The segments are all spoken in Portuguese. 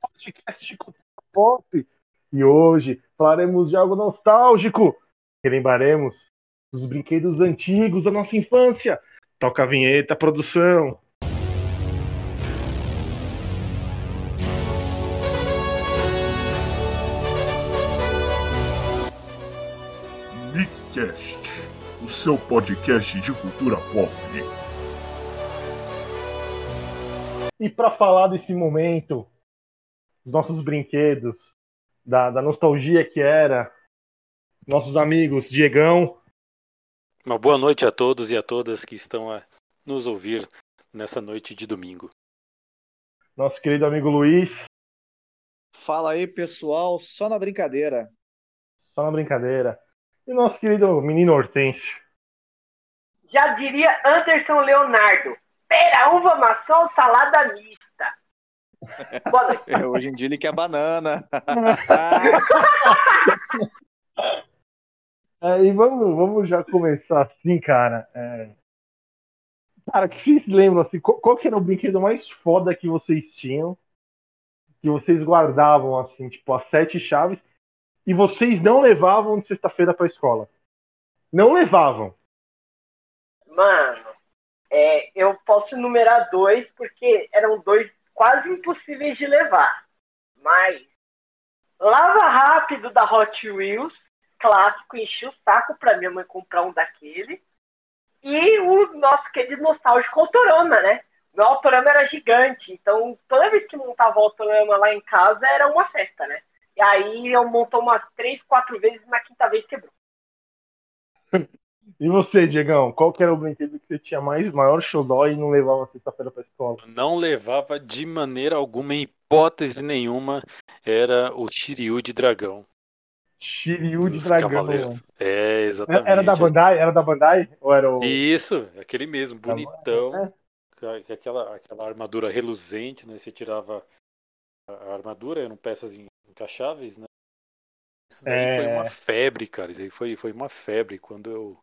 podcast de cultura pop. E hoje falaremos de algo nostálgico. Relembraremos dos brinquedos antigos da nossa infância. Toca a vinheta, produção. Nickcast, o seu podcast de cultura pop. E para falar desse momento, dos nossos brinquedos, da, da nostalgia que era, nossos amigos Diegão, Uma boa noite a todos e a todas que estão a nos ouvir nessa noite de domingo. nosso querido amigo Luiz, Fala aí, pessoal, só na brincadeira. só na brincadeira, e nosso querido menino Hortêncio. Já diria Anderson Leonardo. Pera, uva, maçã ou salada mista? Boa noite. É, Hoje em dia ele quer banana. É, e vamos, vamos já começar assim, cara. É... Cara, o que vocês lembram assim? Qual, qual que era o brinquedo mais foda que vocês tinham? Que vocês guardavam assim, tipo, as sete chaves, e vocês não levavam de sexta-feira pra escola? Não levavam. Mano, é, eu posso numerar dois porque eram dois quase impossíveis de levar. Mas Lava Rápido da Hot Wheels, clássico, enchi o saco pra minha mãe comprar um daquele. E o nosso querido nostálgico Autorama, né? Meu Autorama era gigante, então toda vez que montava o Autorama lá em casa era uma festa, né? E aí eu montou umas três, quatro vezes e na quinta vez quebrou. E você, Diegão, qual que era o brinquedo que você tinha mais maior xodó e não levava sexta-feira pra escola? Não levava de maneira alguma, em hipótese nenhuma, era o Shiryu de dragão. Shiryu de dragão. Cavaleiros. É, exatamente. Era da Bandai? Era da Bandai? Ou era o. Isso, aquele mesmo, bonitão. é. Aquela, aquela armadura reluzente, né? Você tirava a armadura, eram peças en- encaixáveis, né? Isso daí foi É. uma febre, cara. Isso aí foi, foi uma febre. Quando eu,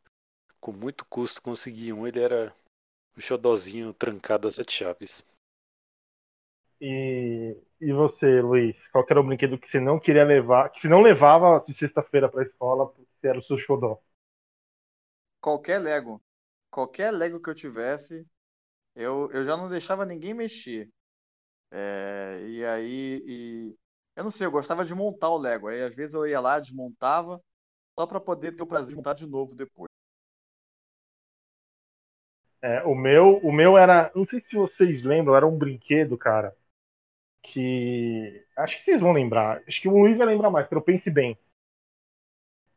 com muito custo, consegui um, ele era o xodozinho trancado a sete chaves. E, e você, Luiz, qual que era o brinquedo que você não queria levar, que você não levava de sexta-feira pra escola porque era o seu xodó? Qualquer Lego, qualquer Lego que eu tivesse, eu, eu já não deixava ninguém mexer. É, e aí, e- eu não sei, eu gostava de montar o Lego. Aí às vezes eu ia lá, desmontava, só para poder ter o prazer de montar de novo depois. É, o meu, o meu era, não sei se vocês lembram, era um brinquedo, cara, que acho que vocês vão lembrar. Acho que o Luiz vai lembrar mais, que era o Pense Bem.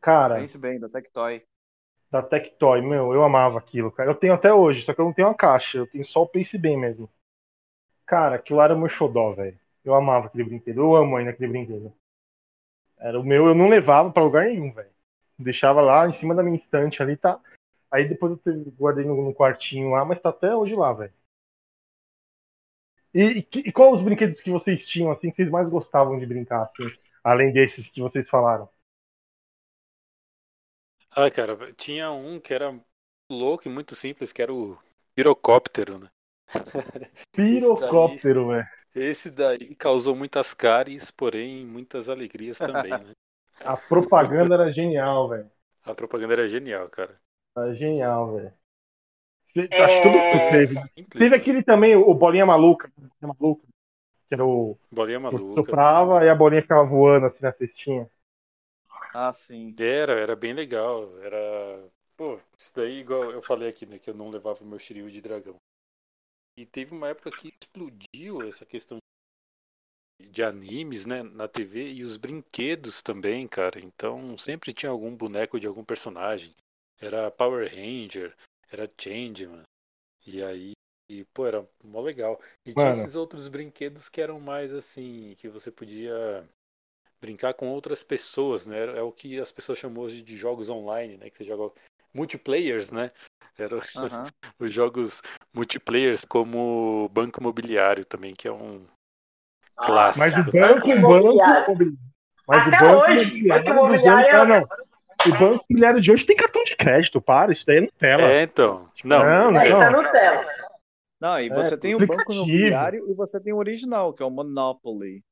Cara, Pense bem, da Tectoy. da Tectoy, meu, eu amava aquilo, cara. Eu tenho até hoje, só que eu não tenho uma caixa, eu tenho só o Pense Bem mesmo. Cara, aquilo era o meu xodó, velho. Eu amava aquele brinquedo, eu amo ainda aquele brinquedo. Era o meu, eu não levava pra lugar nenhum, velho. Deixava lá em cima da minha estante ali, tá. Aí depois eu guardei no, no quartinho lá, mas tá até hoje lá, velho. E, e, e qual os brinquedos que vocês tinham, assim, que vocês mais gostavam de brincar, assim, além desses que vocês falaram? Ah, cara, tinha um que era louco e muito simples, que era o pirocóptero, né? Pirocóptero, velho. Esse daí causou muitas cáries, porém muitas alegrias também, né? A propaganda era genial, velho. A propaganda era genial, cara. Era genial, velho. É, Acho que todo mundo teve. Simples, Teve aquele também, o Bolinha Maluca. Bolinha Maluca, que era o. bolinha maluca. soprava e a bolinha ficava voando assim na cestinha. Ah, sim. Era, era bem legal. Era. Pô, isso daí, igual eu falei aqui, né? Que eu não levava o meu Shiryu de dragão. E teve uma época que explodiu essa questão de animes, né? Na TV e os brinquedos também, cara. Então sempre tinha algum boneco de algum personagem. Era Power Ranger, era Changeman. E aí, e, pô, era mó legal. E tinha Mano. esses outros brinquedos que eram mais assim, que você podia brincar com outras pessoas, né? É o que as pessoas chamam hoje de jogos online, né? Que você joga multiplayers, né? Eram Aham. os jogos multiplayers como Banco Imobiliário também, que é um clássico. Mas o banco, o Imobiliário. banco. Mas Até o banco hoje, imobiliário banco imobiliário é- ah, não. O banco imobiliário de hoje tem cartão de crédito, para, isso daí é Nutella. É, então. Não, Não, Aí não. tá Nutella. Não, e É, você tem o banco imobiliário e você tem o original, que é o Monopoly.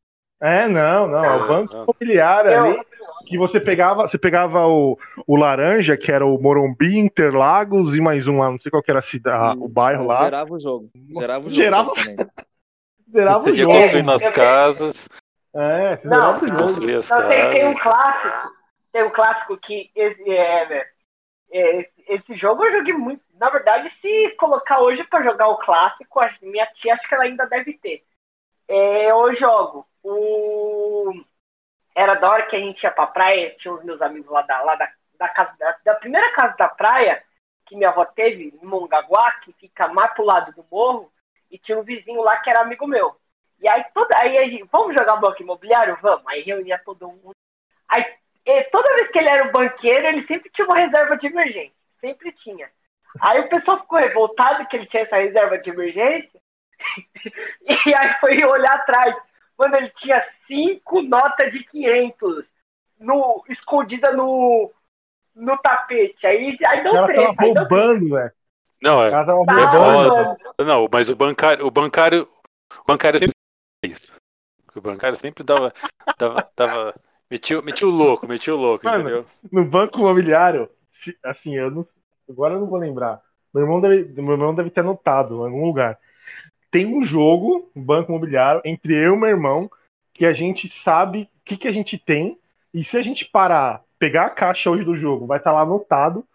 É, não, não. É o Não, banco não. imobiliário ali que você pegava, você pegava o, o laranja, que era o Morumbi, Interlagos e mais um lá, não sei qual que era a cidade, o bairro lá. Zerava o jogo. Zerava o jogo, Zerava-. Zerava o Ia jogo. construindo as casas, É, você Não, zerava o jogo. as Não, tem, tem um casas. clássico. Tem um clássico que esse, é, é, esse, jogo eu joguei muito. Na verdade, se colocar hoje pra jogar o clássico, acho- minha tia acho que ela ainda deve ter. É, eu jogo. O... Era da hora que a gente ia pra praia, tinha os meus amigos lá da, lá da, da, casa, da, da primeira casa da praia que minha avó teve, em Mongaguá, que fica mais pro lado do morro, e tinha um vizinho lá que era amigo meu. E aí, toda, aí a gente, vamos jogar banco imobiliário? Vamos. Aí reunia todo mundo. Aí, e toda vez que ele era o banqueiro, ele sempre tinha uma reserva de emergência. Sempre tinha. Aí o pessoal ficou revoltado que ele tinha essa reserva de emergência. e aí foi olhar atrás. Mano, ele tinha cinco notas de 500 no, escondida no, no tapete. Aí, aí O deu cara treta. tava Aí deu roubando, velho. Não, O é. tava É roubando. foda. Não, mas o bancário, o bancário, o bancário sempre fez isso. O bancário sempre dava, dava, dava, metia, metia o louco, metia o louco, Mano, entendeu? No banco imobiliário, assim, eu não, agora eu não vou lembrar. Meu irmão deve, meu irmão deve ter anotado em algum lugar. Tem um jogo, um banco imobiliário, entre eu e meu irmão, que a gente sabe o que, que a gente tem, e se a gente parar, pegar a caixa hoje do jogo, vai estar lá anotado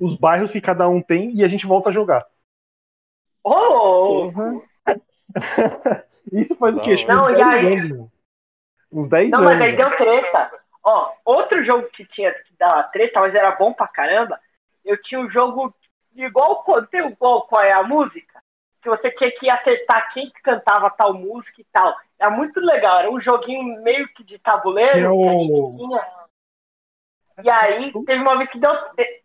os bairros que cada um tem e a gente volta a jogar. Ô, Porra. Isso faz o quê? Que Não, e 10 aí-. Uns 10 Não, anos. mas aí deu treta. Ó, outro jogo que tinha que dar treta, mas era bom pra caramba. Eu tinha um jogo igual tem igual qual é a música, que você tinha que acertar quem que cantava tal música e tal. Era muito legal, era um joguinho meio que de tabuleiro. Que o- tinha. E aí teve uma vez que deu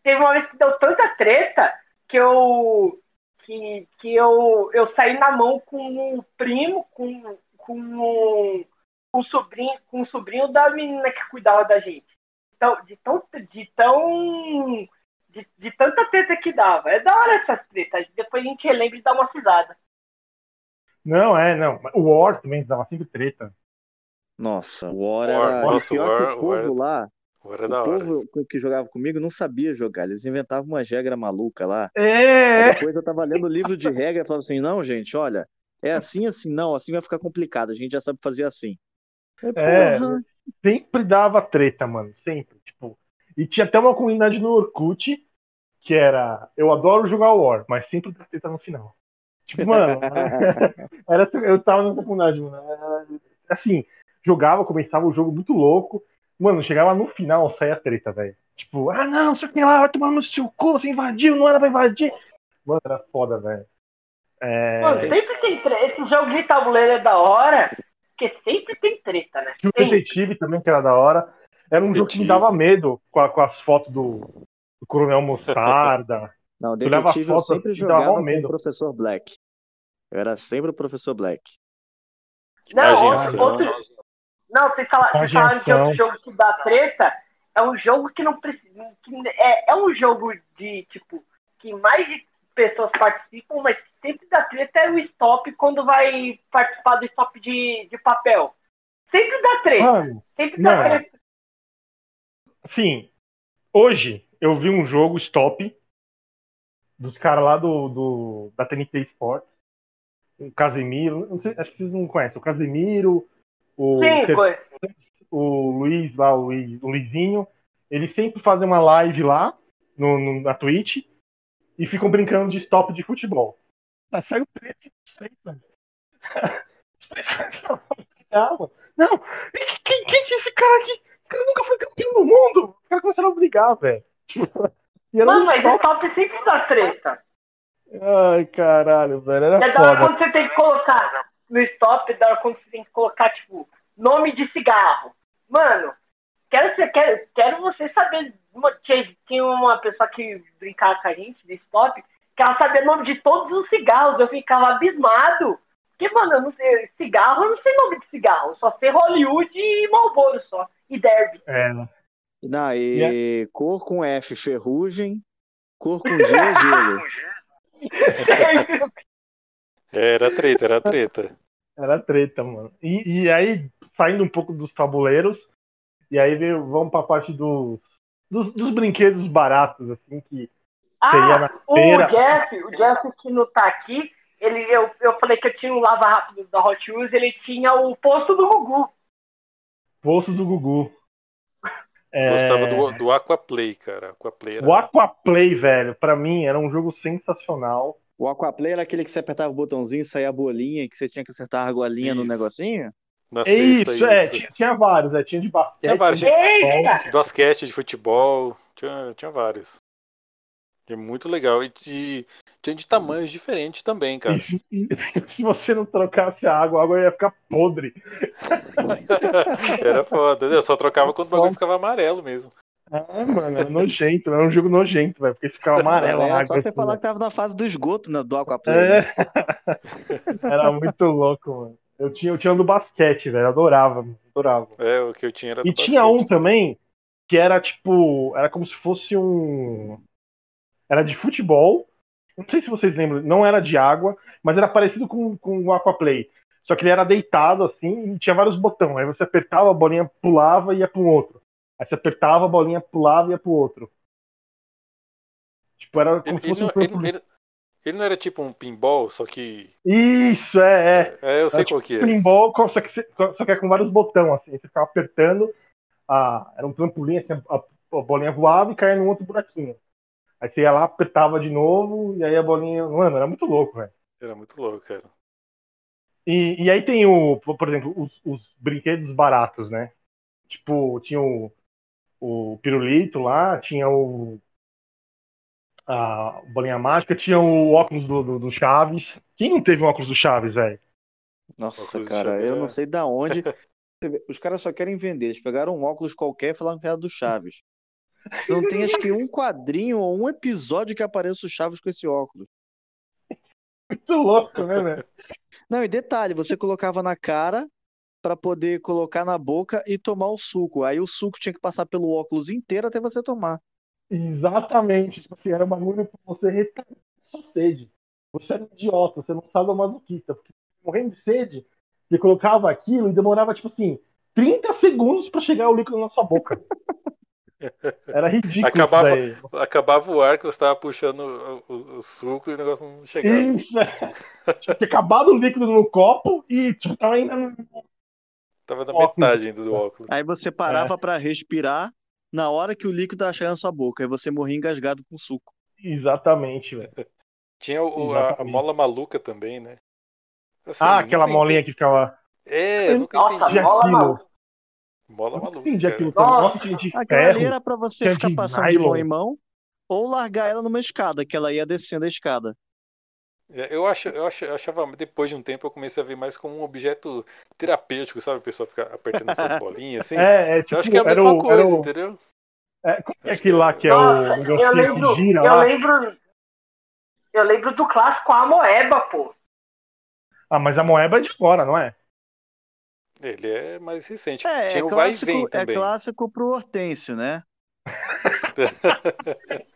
teve uma vez que deu tanta treta que eu que, que eu, eu saí na mão com o primo, com, com, o- com o sobrinho, com o sobrinho da menina que cuidava da gente. Então, de tão, de tão de, de tanta treta que dava. É da hora essas tretas. Depois a gente relembra e dá uma cisada. Não, é, não. O War também dava sempre treta. Nossa, o War War, era. nossa, pior o que War- o povo o lá, é o da hora. povo que jogava comigo não sabia jogar. Eles inventavam uma regra maluca lá. É! depois eu tava lendo o livro de regra e falava assim: não, gente, olha, é assim, assim, não, assim vai ficar complicado. A gente já sabe fazer assim. Aí, É, porra, sempre dava treta, mano. Sempre. Tipo, e tinha até uma comunidade no Orkut que era eu adoro jogar War, mas sempre dá treta no final. Tipo, mano, era, eu tava nessa comunidade, mano. Era, assim, jogava, começava o jogo muito louco. Mano, chegava no final, saía treta, velho. Tipo, ah não, sei o que lá, vai tomar no seu cu, você invadiu, não era pra invadir. Mano, era foda, velho. É, Mano, sempre tem treta. Esse jogo de tabuleiro é da hora, porque sempre tem treta, né? Tinha o. Detetive também, que era da hora. Era um jogo que me Detetive. dava medo com, a- com as fotos do, do Coronel Mostarda. não, Tu leva detetive eu foto sempre dava jogava com medo. o professor Black. Eu era sempre o professor Black. Não, outro, outro, não, vocês falaram, vocês falaram de outro jogo que dá treta. É um jogo que não precisa. que é, é um jogo de, tipo, que mais de pessoas participam, mas sempre dá treta é o stop quando vai participar do stop de, de papel. Sempre dá treta. Mano, sempre dá não. treta. assim, hoje eu vi um jogo stop dos caras lá do, do da TNT Sports. O Casemiro, sei, acho que vocês não conhecem. O Casemiro, o, Sim, o Luiz lá, o, Luiz, o Luizinho, eles sempre fazem uma live lá no, no- na Twitch e ficam brincando de stop de futebol. Tá saiu treta dos três, mano. Os três caras estavam brigando. Não, e quem, quem que é esse cara aqui? O cara nunca foi campeão do mundo. Os caras começaram a brigar, velho. E Mano, um mas stop. stop sempre dá treta. Ai, caralho, velho. Era É da hora quando você tem que colocar no stop, é da hora quando você tem que colocar, tipo, nome de cigarro. Mano, quero, ser- quero, quero você saber. Uma- Tinha, tinha uma pessoa que brincava com a gente do stop, que ela sabia o nome de todos os cigarros. Eu ficava abismado. Porque, mano, eu não sei, cigarro, eu não sei nome de cigarro. Só sei Hollywood e Marlboro só. E Derby. É, Não, e cor com F, ferrugem. Cor com G, gelo. É, Era treta, era treta. Era treta, mano. E, e aí, saindo um pouco dos tabuleiros, e aí veio- vamos pra parte dos, dos, dos brinquedos baratos, assim, que Ah, na o feira. Jeff, o Jeff que não tá aqui, ele, eu, eu falei que eu tinha um lava rápido da Hot Wheels, ele tinha o posto do Gugu. Poço do Gugu. É, Gostava do, do Aquaplay, cara. Aquaplay era... O Aquaplay, velho, pra mim era um jogo sensacional. O Aquaplay era aquele que você apertava o botãozinho, saía a bolinha e que você tinha que acertar a argolinha no Isso. negocinho? Na É sexta, isso, é, isso. tinha, tinha vários, é, tinha de basquete. Tinha vários, de Eita! futebol. Basquete, de futebol, tinha, tinha vários. É muito legal. E de, tinha de tamanhos diferentes também, cara. E, e se você não trocasse a água, a água ia ficar podre. Era foda. Eu só trocava quando o bagulho ficava amarelo mesmo. Ah, mano, era nojento, era um jogo nojento, velho, porque ficava amarelo a É água. só você assim, falar né? que tava na fase do esgoto né, do Aquaplay. né? É. Era muito louco, mano. Eu tinha, eu tinha um do basquete, velho, adorava, adorava. É, o que eu tinha era do E tinha um basquete. também que era tipo, era como se fosse um. Era de futebol. Não sei se vocês lembram, não era de água, mas era parecido com, com o Aquaplay. Só que ele era deitado assim e tinha vários botões. Aí você apertava, a bolinha pulava e ia para um outro. Aí você apertava, a bolinha pulava e ia pro outro. Tipo, era como Ele, se ele fosse um não, trampolim. ele- ele- ele não era tipo um pinball, só que. Isso, é, é. É, eu sei Era qual tipo que é. pinball, só que, só que é com vários botões, assim. Você ficava apertando, a, era um trampolim, assim, a, a bolinha voava e caía num outro buraquinho. Aí você ia lá, apertava de novo, e aí a bolinha. Mano, era muito louco, velho. Era muito louco, cara. E, e aí tem o, por exemplo, os, os brinquedos baratos, né? Tipo, tinha o, o pirulito lá, tinha o. A bolinha mágica, tinha o óculos do, do, do Chaves. Quem não teve um óculos do Chaves, velho? Nossa, cara, eu Xavier. não sei da onde. Os caras só querem vender. Eles pegaram um óculos qualquer e falaram que era do Chaves. Você não tem, acho que, um quadrinho ou um episódio que apareça o Chaves com esse óculos. Muito louco, né, velho? Não, e detalhe, você colocava na cara pra poder colocar na boca e tomar o suco. Aí o suco tinha que passar pelo óculos inteiro até você tomar. Exatamente. Tipo assim, era um bagulho pra você retardar sua sede. Você era um idiota, você não sabe masoquista. Porque morrendo de sede, você colocava aquilo e demorava, tipo assim, 30 segundos pra chegar o líquido na sua boca. Era ridículo Acabava-. Acabava o ar que você tava puxando o, o- o suco e o negócio não chegava. Isso, é. Tinha que acabado o líquido no copo e tipo, tava ainda no... Tava na metade ainda do óculos. Aí você parava pra respirar na hora que o líquido tava chegando na sua boca. Aí você morria engasgado com suco. Exatamente, velho. Tinha o- a, a Exatamente. mola maluca também, né? Assim, Ah, aquela molinha entendi- que ficava. É, eu nunca Nossa, entendi. mola aquilo. maluca. Mola maluca. entendi cara. aquilo também. Nossa. Nossa, tinha de Aquela ali ferro. era pra você ficar de passando de mão em mão ou largar ela numa escada, que ela ia descendo a escada. É, Eu, acho, eu, acho, eu achava, depois de um tempo, eu comecei a ver mais como um objeto terapêutico, sabe? O pessoal ficar apertando essas bolinhas, assim. É, é tipo, eu acho que é a mesma o, coisa, o, entendeu? é, como é aquele que- lá que é Nossa, o eu lembro, que gira eu lá? lembro. Eu lembro do clássico Amoeba, pô. Ah, mas a moeba é de fora, não é? Ele é mais recente. É, Tinha é o vai e clássico, é clássico pro Hortêncio, né?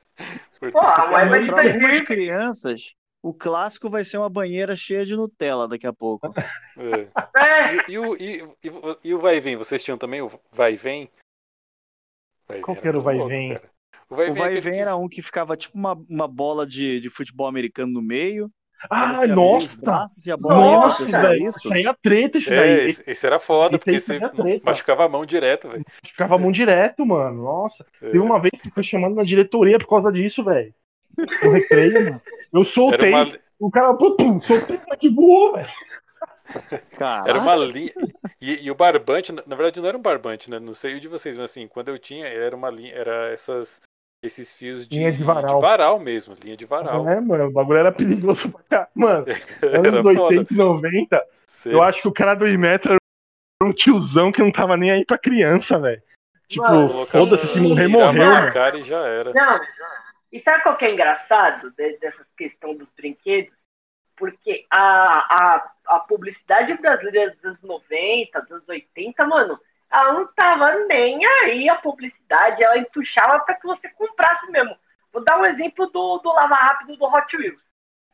Pô, a moeba Mas de para algumas 2000. crianças, o clássico vai ser uma banheira cheia de Nutella daqui a pouco. É. É, E, e o, e, e, o- e o vai vem? Vocês tinham também o vai vem? Vai Qual que era o vai e vem? O vai e O vem, é vai aquele vem que- era um que ficava tipo uma, uma bola de, de futebol americano no meio. Ah, abria nossa! os braços e a bola ia Nossa, velho, é isso? Isso aí é treta, isso É, daí. esse, esse era foda, esse porque você treta. machucava a mão direto, velho. Ficava a mão direto, mano. Nossa. É. Teve uma vez que foi chamando na diretoria por causa disso, velho. No recreio, mano. Eu Era soltei, uma, o cara, pum, pum, soltei, que voou, velho. Caraca. era uma linha. E, e o barbante, na verdade, não era um barbante, né? Não sei o de vocês, mas assim, quando eu tinha, era uma linha, era essas, esses fios de, Linha de varal. mesmo, linha de varal. É, mano, o bagulho era perigoso pra cá. Mano, Era anos foda. 80 e 90, Você- eu acho que o cara do Imetro era um tiozão que não tava nem aí pra criança, velho. Tipo, foda-se, se morrer, morreu, na mano. cara e já era. Não, e sabe qual que é engraçado de- dessas questões dos brinquedos? Porque a, a, a publicidade brasileira dos anos 90, dos anos 80, mano, ela não tava nem aí a publicidade, ela entuchava pra que você comprasse mesmo. Vou dar um exemplo do, do Lava Rápido do Hot Wheels.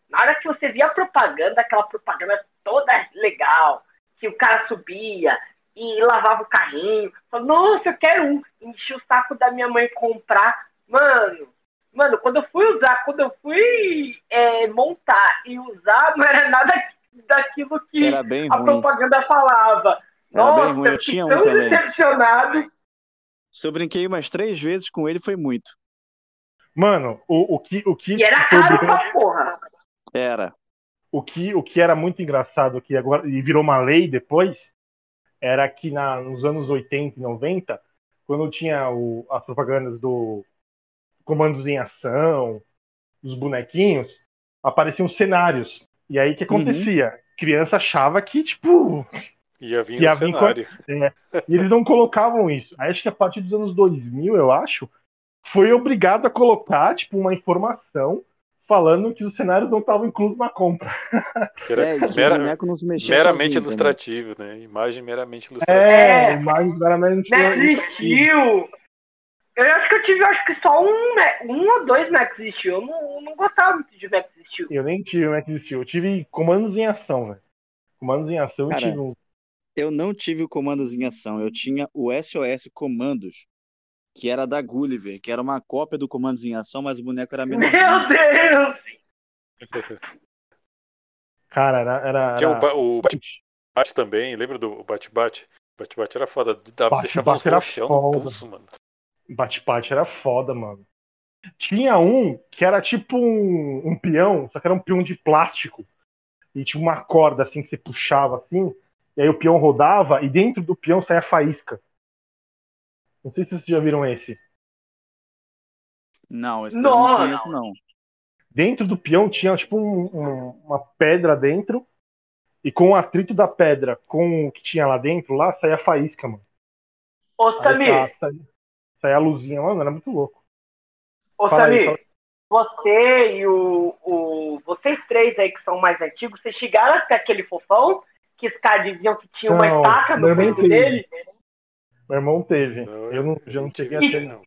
Na hora que você via a propaganda, aquela propaganda toda legal, que o cara subia e lavava o carrinho, falou, nossa, eu quero um, enchi o saco da minha mãe comprar. Mano, mano, quando eu fui usar, quando eu fui é, montar e usar, não era nada daquilo que Era bem a ruim. propaganda falava. Era Nossa, bem ruim, eu eu tinha um tão também. decepcionado. Se eu brinquei umas três vezes com ele, foi muito. Mano, o, o que. O que E era caro bem- pra porra. Era. o que, o que era muito engraçado que agora e virou uma lei depois era que na, nos anos 80 e 90, quando tinha o, as propagandas do comandos em ação, dos bonequinhos, apareciam cenários. E aí o que Uhum. acontecia? Criança achava que, tipo, Ia vir Ia o vir com- cenário. e eles não colocavam isso. Aí acho que a partir dos anos 2000, eu acho, foi obrigado a colocar, tipo, uma informação falando que os cenários não estavam inclusos na compra. Que era É, que mera- boneco não se mexia meramente sozinho ilustrativo, né? Imagem meramente ilustrativa. É, É. imagens claramente. Max Steel. Eu acho que eu tive acho que só um, Ma- um ou dois Max Steel. Eu não, eu não gostava muito de Max Steel. Eu nem tive Max Steel. Eu tive comandos em ação, velho. Comandos em ação eu Cara, tive um. Eu não tive o comandos em ação, eu tinha o SOS Comandos, que era da Gulliver, que era uma cópia do comandos em ação, mas o boneco era Meu menor. Deus! Cara, era. era, Tinha o, era... o bate-bate também, lembra do bate-bate? Bate-bate era foda, dava, Bate-bate deixava uns era roxão no pulso, mano. Bate-bate era foda, mano. Tinha um que era tipo um, um peão, só que era um peão de plástico. E tinha uma corda assim que você puxava assim, e aí o peão rodava e dentro do peão saía faísca. Não sei se vocês já viram esse. Não, esse Não, não não. conheço, não. Dentro do peão tinha tipo um- um- uma pedra dentro, e com o atrito da pedra com o que tinha lá dentro, lá saía faísca, mano. Ô, Samir, sa- saía, saía a luzinha, mano, era muito louco. ô, Fala aí, Samir, fala- você e o, o. Vocês três aí que são mais antigos, vocês chegaram até aquele fofão que os caras diziam que tinha uma Não, estaca no peito teve. dele? Meu irmão teve. Não, eu não, já não cheguei a tive ter, não.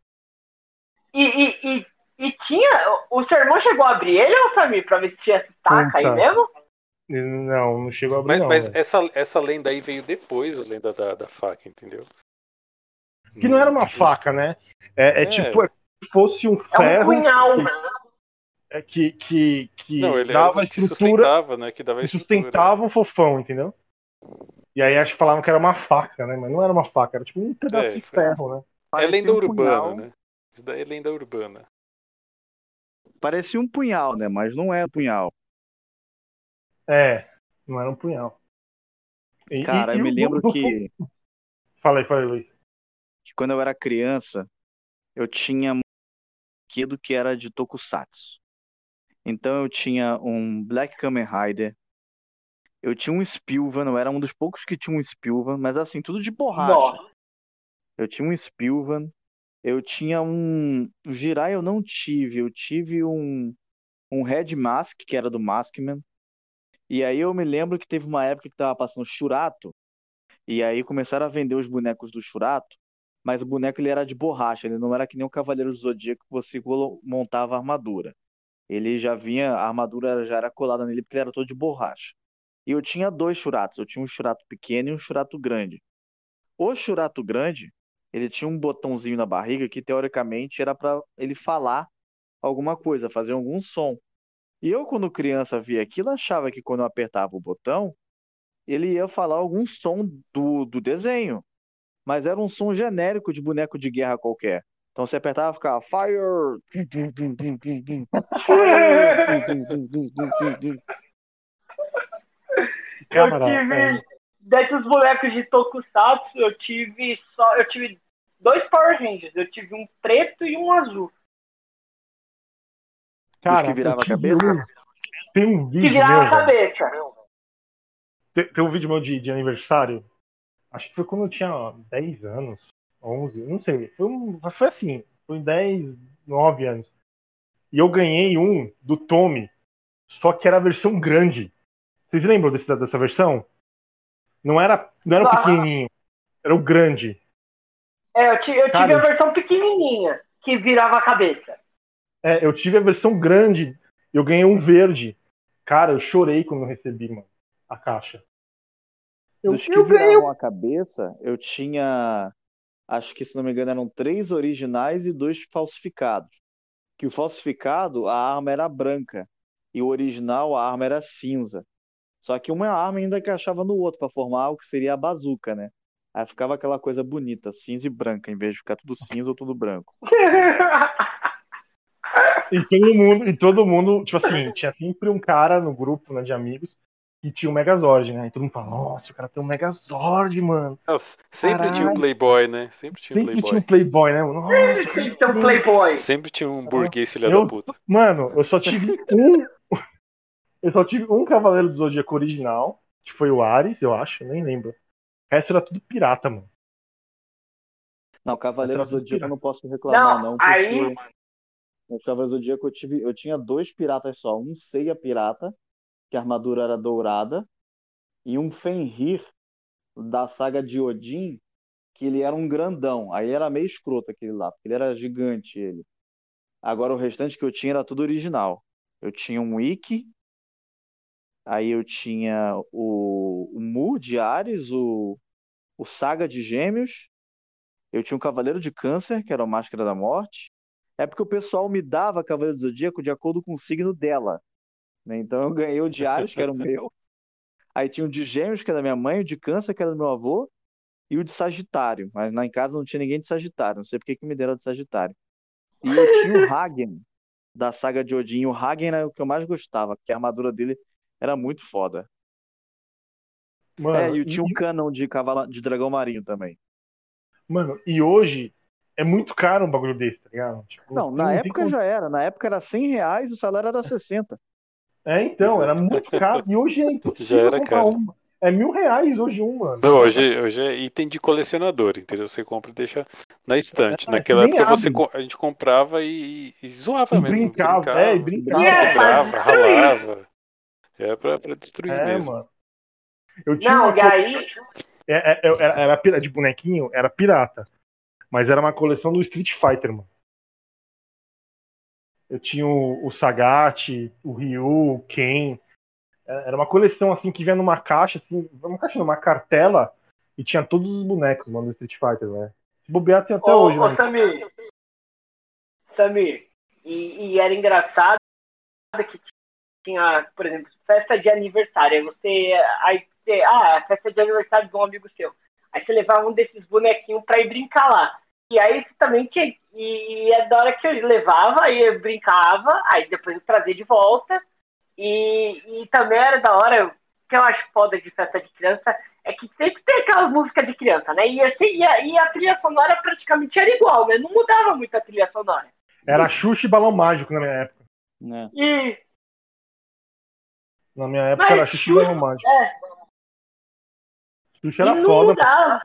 E, e, e, e tinha. O seu irmão chegou a abrir ele, ô Samir, pra ver se tinha essa estaca aí mesmo? Não, não chegou a abrir, Mas, não. mas essa, essa lenda aí veio depois da lenda da, da faca, entendeu? Que não era uma Tipo, faca, né? É, é É. tipo, é como se fosse um É um ferro punhal. é, que, que, que Não, ele dava era que estrutura sustentava, né? Que dava estrutura. sustentava o fofão, entendeu? E aí acho que falavam que era uma faca, né? Mas não era uma faca, era tipo um pedaço É, de foi- ferro, né? É Parecia lenda um urbana, punhal, né? Isso daí é lenda urbana. Parecia um punhal, né? Mas não é um punhal. É, não era um punhal. E- Cara, e- eu e me lembro do- que, fala aí, Luiz. Que quando eu era criança, eu tinha um brinquedo que era de Tokusatsu. Então eu tinha um Black Kamen Rider, eu tinha um Spilvan, eu era um dos poucos que tinha um Spilvan, mas assim, tudo de borracha. Nossa. Eu tinha um Spilvan, eu tinha um. O Jirai eu não tive, eu tive um, um Red Mask, que era do Maskman. E aí eu me lembro que teve uma época que tava passando Churato, e aí começaram a vender os bonecos do Churato, mas o boneco ele era de borracha, ele não era que nem o Cavaleiro do Zodíaco que você montava a armadura. Ele já vinha, a armadura já era colada nele porque ele era todo de borracha. E eu tinha dois Churatos, eu tinha um Churato pequeno e um Churato grande. O Churato grande, ele tinha um botãozinho na barriga que teoricamente era para ele falar alguma coisa, fazer algum som. E eu, quando criança, via aquilo, achava que quando eu apertava o botão, ele ia falar algum som do, do desenho. Mas era um som genérico de boneco de guerra qualquer. Então você apertava e ficava Fire! Eu tive. é, Desses bonecos de Tokusatsu, eu tive só. Eu tive dois Power Rangers. Eu tive um preto e um azul. cara, que virava a cabeça? um- tem um Que vídeo virava meu, a cabeça. Tem, tem um vídeo meu de, de aniversário. Acho que foi quando eu tinha ó, 10 anos, 11, não sei. Foi, um, foi assim, foi 10, 9 anos. E eu ganhei um do Tommy, só que era a versão grande. Vocês lembram desse, dessa versão? Não era, não era o Ah. pequenininho, era o grande. É, eu, ti- eu tive Cara, a versão pequenininha, que virava a cabeça. É, eu tive a versão grande, eu ganhei um verde. Cara, eu chorei quando eu recebi, mano, a caixa. Eu, Dos que eu viraram a cabeça, eu tinha, acho que se não me engano, eram três originais e dois falsificados. Que o falsificado, a arma era branca e o original, a arma era cinza. Só que uma arma ainda encaixava no outro para formar o que seria a bazuca, né? Aí ficava aquela coisa bonita, cinza e branca, em vez de ficar tudo cinza ou tudo branco. E todo mundo, e todo mundo, tipo assim, tinha sempre um cara no grupo né, de amigos que tinha um Megazord, né? E todo mundo fala, nossa, o cara tem um Megazord, mano. Nossa, sempre tinha um Caralho. Playboy, né? Sempre tinha um Sempre Playboy. tinha um Playboy, né? Nossa, Tem que ter um Playboy. Sempre tinha um burguês filha Eu- da puta. Mano, eu só tive um. Eu só tive um Cavaleiro do Zodíaco original, que foi o Ares, eu acho, nem lembro. O resto era tudo pirata, mano. Não, Cavaleiro do Zodíaco eu pirata. não posso reclamar, Não, não, porque aí- nos Cavaleiros do Zodíaco eu tive, eu tinha dois piratas só, um Seiya pirata, que a armadura era dourada, e um Fenrir da saga de Odin, que ele era um grandão. Aí era meio escroto aquele lá, porque ele era gigante ele. Agora o restante que eu tinha era tudo original. Eu tinha um Ikki, aí eu tinha o, o Mu de Ares, o, o Saga de Gêmeos, eu tinha um Cavaleiro de Câncer, que era o Máscara da Morte. É porque o pessoal me dava Cavaleiro do Zodíaco de acordo com o signo dela. Né? Então eu ganhei o de Ares, que era o meu. Aí tinha o de Gêmeos, que era da minha mãe, o de Câncer, que era do meu avô, e o de Sagitário. Mas lá em casa não tinha ninguém de Sagitário, não sei por que que me deram o de Sagitário. E eu tinha o Hagen, da saga de Odin. O Hagen era o que eu mais gostava, porque a armadura dele era muito foda. Mano, É, e eu tinha e, o Canon de, cavala... de Dragão Marinho também. mano, e hoje é muito caro um bagulho desse, tá ligado? Tipo, Não, na época como- já era. Na época era 100 reais e o salário era 60. É, então, era muito caro. E hoje é impossível Já era comprar caro. uma. É mil reais hoje um, mano. Não, hoje, hoje é item de colecionador, entendeu? Você compra e deixa na estante. É, Naquela época você, abre. a gente comprava e, e zoava E mesmo. brincava, é, e brincava. E é, quebrava, pra destruir. ralava. É pra, pra destruir É, mesmo. mano. Eu tinha Não, uma e aí. É, é, era, era pira- de bonequinho, era pirata. Mas era uma coleção do Street Fighter, mano. Eu tinha o, o Sagat, o Ryu, o Ken. É, Era uma coleção assim que vinha numa caixa, assim, uma caixa, não, uma cartela, e tinha todos os bonecos, mano, do Street Fighter, né? Se bobear tem até Ô, hoje, ô, né? Samir. Samir. E, e era engraçado que tinha, por exemplo, festa de aniversário. Aí você. Aí você. Ah, festa de aniversário de um amigo seu. Aí você levava um desses bonequinhos pra ir brincar lá. E aí você também tinha. E é da hora que eu levava, aí eu brincava, aí depois eu trazia de volta. E, e também era da hora, o que eu acho foda de festa de criança é que sempre tem aquela música de criança, né? E, assim, e, a, e a trilha sonora praticamente era igual, né? Não mudava muito a trilha sonora. Era Xuxa e Balão Mágico na minha época. Né? E Na minha época Mas era Xuxa e Balão Mágico. é, Xuxa e era não foda. mudava.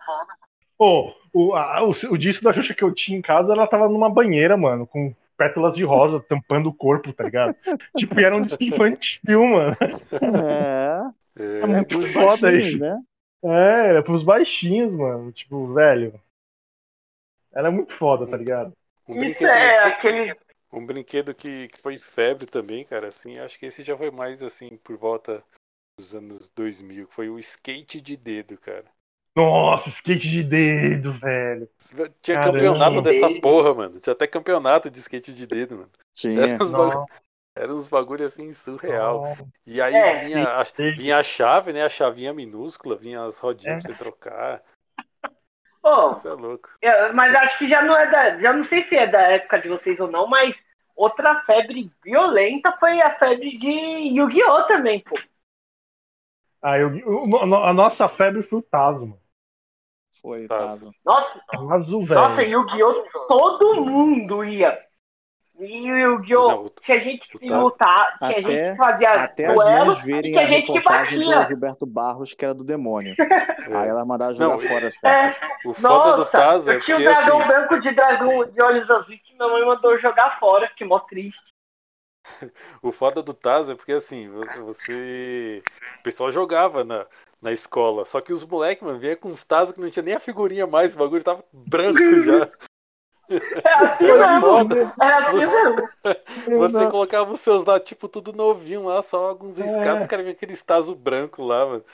Pô, o, a- o, o disco da Xuxa que eu tinha em casa, ela tava numa banheira, mano, com pétalas de rosa tampando o corpo, tá ligado? tipo, e era um disco infantil, mano. É, É, É é muito pros foda isso. né? É, era pros baixinhos, mano. Tipo, velho. Era muito foda, tá ligado? um Isso brinquedo, é que aquele. um brinquedo que, que foi febre também, cara, assim, acho que esse já foi mais assim por volta dos anos 2000, que foi o skate de dedo, cara. Nossa, skate de dedo, velho. Tinha Caramba. campeonato dessa porra, mano. Tinha até campeonato de skate de dedo, mano. Tinha. Era uns, bagu... Nossa, Era uns bagulho assim surreal. E aí É. vinha, a, vinha a chave, né? A chavinha minúscula, vinha as rodinhas É. pra você trocar. Pô, Isso é louco. eu- mas acho que já não é da. Já não sei se é da época de vocês ou não, mas outra febre violenta foi a febre de Yu-Gi-Oh! também, pô. Ah, eu, o- no- a nossa febre foi o Tazo, mano. Foi, Tazo. Tazo. Nossa, Tazo, velho. nossa, Yu-Gi-Oh! todo mundo ia. E o Yu-Gi-Oh! O- tinha gente que o lutar, tinha Até- gente que fazia Até as duelo e verem tinha a gente que reportagem do batia. Gilberto Barros, que era do demônio. é. Aí ela mandava jogar Não, fora as É, cartas. O foda do nossa, Tazo é eu tinha um porque dragão assim, branco de dragão de olhos azuis que minha mãe mandou jogar fora, fiquei mó triste. o foda do Tazo é porque assim, vo- você. O pessoal jogava na, na escola. Só que os moleques, mano, vinha com uns Tazo que não tinha nem a figurinha mais, o bagulho tava branco já. É assim Era mesmo, era assim mesmo. Você colocava os seus lá, tipo, tudo novinho lá, só alguns É. escados, os caras vinham aquele taso branco lá, mano.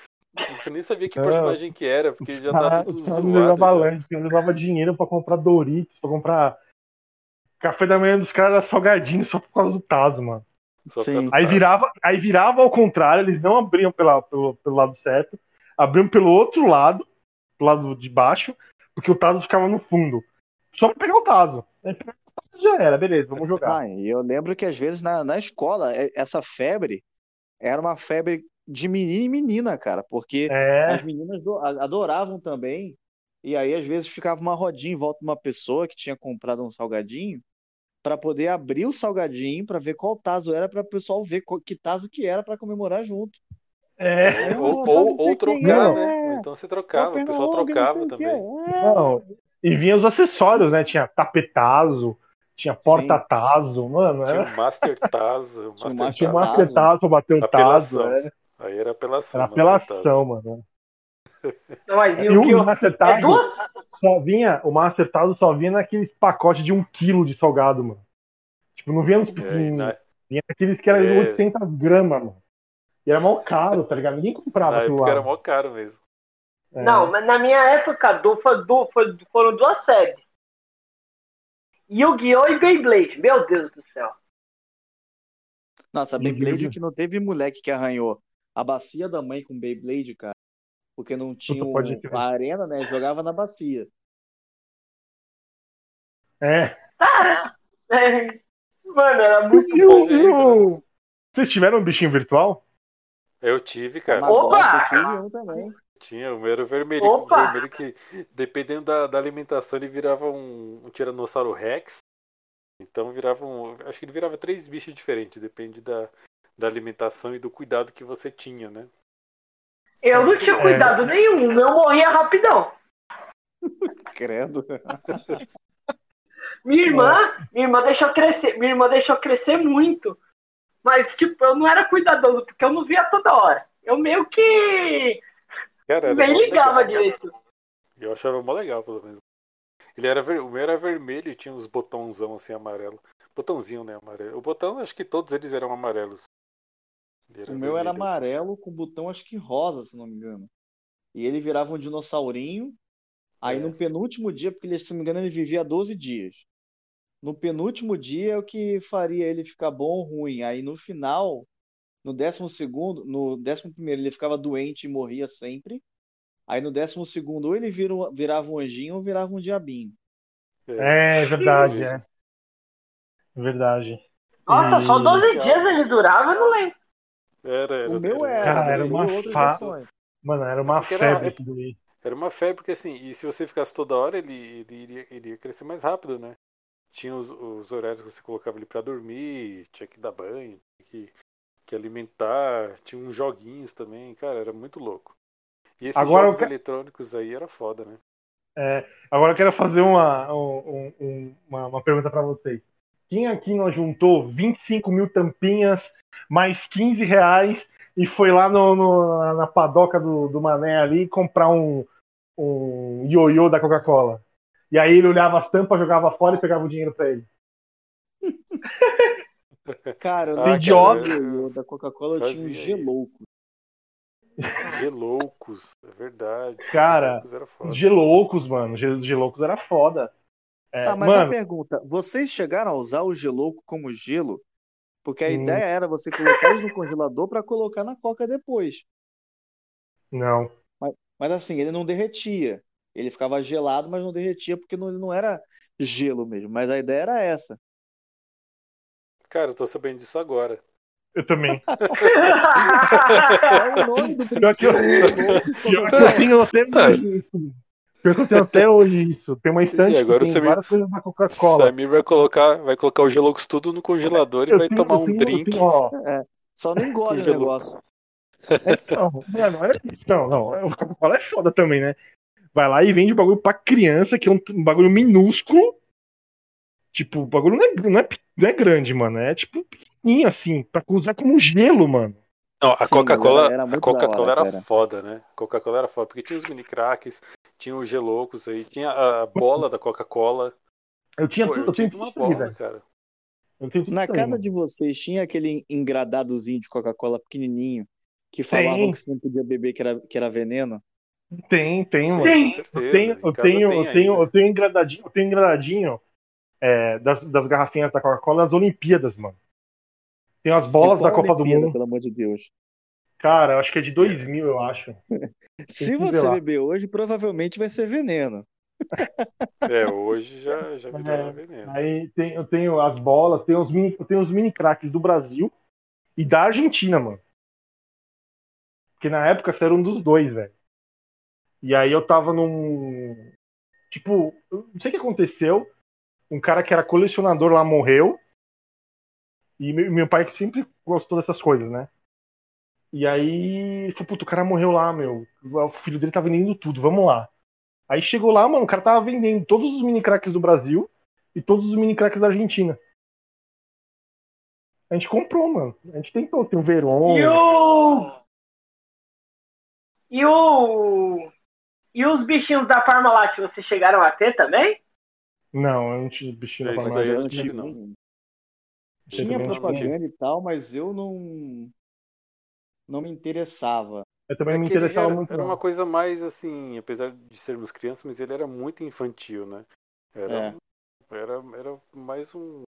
Você nem sabia que Não. personagem que era, porque já tá Ah, tudo zoado. levavam já. lanche, eu levava dinheiro pra comprar Doritos, pra comprar. Café da manhã dos caras era salgadinho só por causa do Tazo, mano. Sim. Aí virava, aí virava ao contrário, eles não abriam pela, pelo, pelo lado certo, abriam pelo outro lado, do lado de baixo, porque o Tazo ficava no fundo. Só pra pegar o Tazo. Aí já era, beleza, vamos jogar. Ah, e eu lembro que às vezes na, na escola, é- essa febre era uma febre de menino e menina, cara, porque É, as meninas adoravam também, e aí às vezes ficava uma rodinha em volta de uma pessoa que tinha comprado um salgadinho, para poder abrir o salgadinho para ver qual tazo era, para o pessoal ver qual- que tazo que era para comemorar junto. é. Ou, Ah, ou, ou quem trocar, é. né? Ou então você trocava, o pessoal trocava também. É. Não, e vinha os acessórios, né? Tinha tapetazo, tinha porta-tazo, mano. Tinha Era, o Master Tazo, o Tinha o Master tinha Tazo. Bater o Tazo. Apelação. é. Aí era apelação. Era Master apelação, mano. Não, mas e E o o É duas... só vinha, o Master Tazo só vinha naqueles pacotes de um quilo de salgado, mano. Tipo, não vinha nos É, pequenininhos. na, Vinha naqueles que eram É. 800 gramas, mano. E era mal caro, tá ligado? Ninguém comprava aquilo lá. era mó caro mesmo. É. Não, mas na minha época do, do, foram duas séries. Yu-Gi-Oh! e Beyblade. Meu Deus do céu. Nossa! Beyblade que não teve moleque que arranhou a bacia da mãe com Beyblade, cara. Porque não tinha pode o- crer. a arena, né? Jogava na bacia. É. Cara, é, mano, era muito E bom. o- e o- Vocês tiveram um bichinho virtual? Eu tive, cara. Opa! Eu tive um também. Tinha, o meu era vermelho. Opa! vermelho que, dependendo da, da alimentação, ele virava um, um Tiranossauro Rex. Então virava um. Acho que ele virava três bichos diferentes, depende da, da alimentação e do cuidado que você tinha, né? Eu não tinha É. cuidado nenhum, eu morria rapidão. Credo. Minha irmã, minha irmã deixou crescer, minha irmã deixou crescer muito. Mas, tipo, eu não era cuidadoso, porque eu não via toda hora. Eu meio que Cara, nem ligava legal. direito. Eu achava mó legal, pelo menos. Ele era ver... O meu era vermelho e tinha uns botãozão assim amarelo. Botãozinho, né? Amarelo. O botão, acho que todos eles eram amarelos. O meu era amarelo com botão, acho que rosa, se não me engano. E ele virava um dinossaurinho. Aí É. no penúltimo dia, porque ele, se não me engano, ele vivia 12 dias. No penúltimo dia é o que faria ele ficar bom ou ruim. Aí no final, no décimo segundo, no décimo primeiro ele ficava doente e morria sempre. Aí no décimo segundo, ou ele vira virava um anjinho ou virava um diabinho. É. É, verdade, Isso. é. Verdade. Nossa, E- só 12 Legal. dias ele durava, eu não lembro. Era, era, O meu era- era, Cara, era uma fa-. Mano, era uma porque era- febre aquilo aí. Era uma febre, porque assim, e se você ficasse toda hora, ele, ele iria, ele ia crescer mais rápido, né? Tinha os, os horários que você colocava ele pra dormir, tinha que dar banho, tinha que, que alimentar, tinha uns joguinhos também, cara, era muito louco. E esses Agora jogos eu eletrônicos aí era foda, né? Agora eu quero fazer uma, um- um- uma, uma pergunta pra vocês. Quem aqui não juntou 25 mil tampinhas, mais 15 reais e foi lá no, no- na padoca do, do Mané ali comprar um, um ioiô da Coca-Cola? E aí ele olhava as tampas, jogava fora e pegava o dinheiro pra ele. Cara, eu não idiota. da Coca-Cola, eu tinha um gelouco. Geloucos, é verdade. Cara, Geloucos mano. Ge- Geloucos era foda. É, Tá, mas a mano, pergunta, vocês chegaram a usar o gelouco como gelo? Porque a Hum. ideia era você colocar eles no congelador para colocar na coca depois. não. Mas assim, ele não derretia. Ele ficava gelado, mas não derretia porque não, ele não era gelo mesmo. Mas a ideia era essa. Cara, eu tô sabendo disso agora. Eu também. É o nome do Pior que eu- brinquedo. Pior que eu até Tá. hoje isso. Pior que eu tenho até hoje isso. Tem uma estante E agora que tem várias coisas da Coca-Cola. Samir vai colocar, vai colocar o Geloucos tudo no congelador e Eu vai tenho- tomar eu um tenho- eu drink. tenho, ó, Só não engole o negócio. Não, mano, olha isso. Não, não. O Coca-Cola é foda também, né? Vai lá e vende o bagulho pra criança, que é um, um bagulho minúsculo. Tipo, o bagulho não é, não, é, não é grande, mano. É tipo pequenininho, assim, pra usar como gelo, mano. Não, a Coca-Cola, era- era a hora, era cara. foda, né? A Coca-Cola era foda, porque tinha os mini cracks, tinha os geloucos aí, tinha a bola da Coca-Cola. Eu tinha Pô, tudo, eu tive uma tudo isso aí, bola, cara. Eu tenho tudo Na casa de vocês tinha aquele engradadozinho de Coca-Cola pequenininho que falavam Tem. que você não podia beber, que era, que era veneno? Tem, tem, mano. Certeza. Eu tenho, eu tem eu tenho, eu tenho engradadinho, eu tenho engradadinho é, das, das garrafinhas da Coca-Cola nas Olimpíadas, mano. Tem as bolas da Copa do Olimpíada, Mundo. Pelo amor de Deus. Cara, eu acho que é de 2000, eu acho. Se você lá. beber hoje, provavelmente vai ser veneno. É, hoje já, já virou É, veneno. Aí tem, eu tenho as bolas, tenho os mini, eu tenho os mini craques do Brasil e da Argentina, mano. Porque na época você era um dos dois, velho. E aí eu tava num. Tipo, eu não sei o que aconteceu. Um cara que era colecionador lá morreu. E meu, meu pai que sempre gostou dessas coisas, né? E aí, falou, puto, o cara morreu lá, meu. O filho dele tá vendendo tudo, vamos lá. Aí chegou lá, mano, o cara tava vendendo todos os mini craques do Brasil e todos os mini craques da Argentina. A gente comprou, mano. A gente tentou. Tem o Veron. E o. E o. E os bichinhos da Parmalat, vocês chegaram a ter também? Não, eu não tinha bichinho É, da Parmalat. não. Tinha propaganda e tal, mas eu não. Não me interessava. Eu também É não me interessava era, muito. era não. uma coisa mais assim, apesar de sermos crianças, mas ele era muito infantil, né? Era, É. era, era mais um,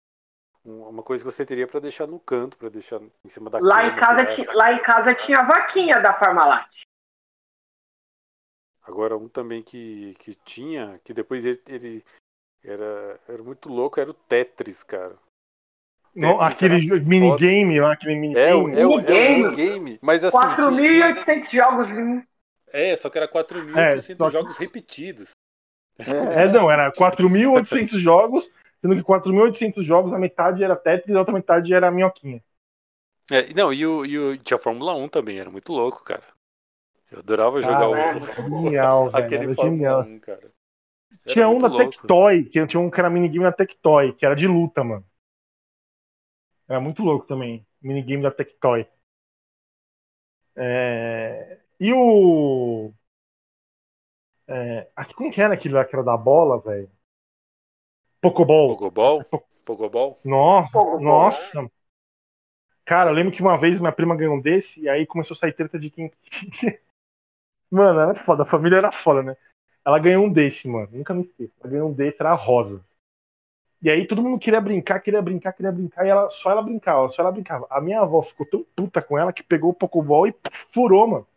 um- uma coisa que você teria pra deixar no canto, pra deixar em cima da Lá cama, em, casa, sei lá. ti- lá em casa tinha a vaquinha da Parmalat. Agora um também que, que tinha, que depois ele, ele era, era muito louco, era o Tetris, cara. Não, aquele era minigame lá, aquele É, o- minigame. é, o- é Minigame. o minigame, mas assim. tinha- 4.800 jogos. em- É, só que era 4.800 É, só jogos repetidos. É, não, era 4.800 jogos, sendo que 4.800 jogos, a metade era Tetris e a outra metade era minhoquinha. É, não, e, o, e o, tinha Fórmula 1 também, era muito louco, cara. Eu adorava jogar Cara, o, é, Genial, velho. aquele Era Fórmula genial. 1, cara. Era Tinha um da louco. Tectoy, que tinha um que era minigame da Tectoy, que era de luta, mano. Era muito louco também. Minigame da Tectoy. É... E o. É... Aqui, como que era aquele lá que era da bola, velho? Pokeball. Pogobol? Pogobol? Nossa, Pokeball. nossa. Cara, eu lembro que uma vez minha prima ganhou um desse e aí começou a sair treta de quem. mano, era foda, a família era foda, né? Ela ganhou um desse, mano. Nunca me esqueço. Ela ganhou um desse, era rosa. E aí todo mundo queria brincar, queria brincar, queria brincar, e ela, só ela brincava, só ela brincava. A minha avó ficou tão puta com ela que pegou o Pokéball e furou, mano.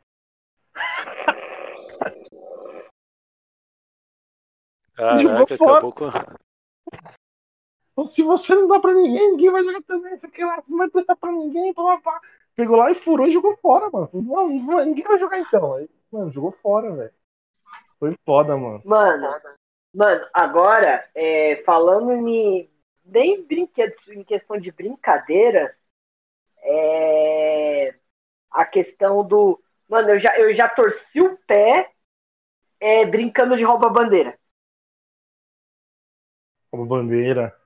Jogou Caraca, fora. acabou com. Se você não dá pra ninguém, ninguém vai jogar também. Aqui lá, não vai prestar pra ninguém. Pá. Pegou lá e furou e jogou fora, mano. Não, ninguém vai jogar então. Aí, mano, jogou fora, velho. Foi foda, mano. Mano, mano, agora, é, falando em nem brinquedos, em questão de brincadeiras, é, a questão do. Mano, eu já, eu já torci o pé é, brincando de rouba-bandeira. Como bandeira.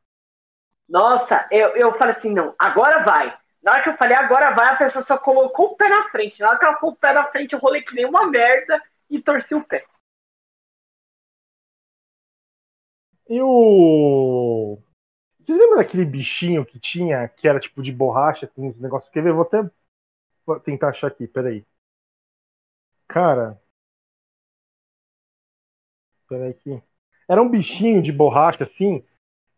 Nossa, eu, eu falei assim, não, agora vai. Na hora que eu falei agora vai, a pessoa só colocou o pé na frente. Na hora que ela colocou o pé na frente, eu rolei que nem uma merda e torci o pé. E o. Vocês lembram daquele bichinho que tinha, que era tipo de borracha, com uns negócios? Quer ver? Vou até vou tentar achar aqui, peraí. Cara. Peraí aqui. Era um bichinho de borracha, assim,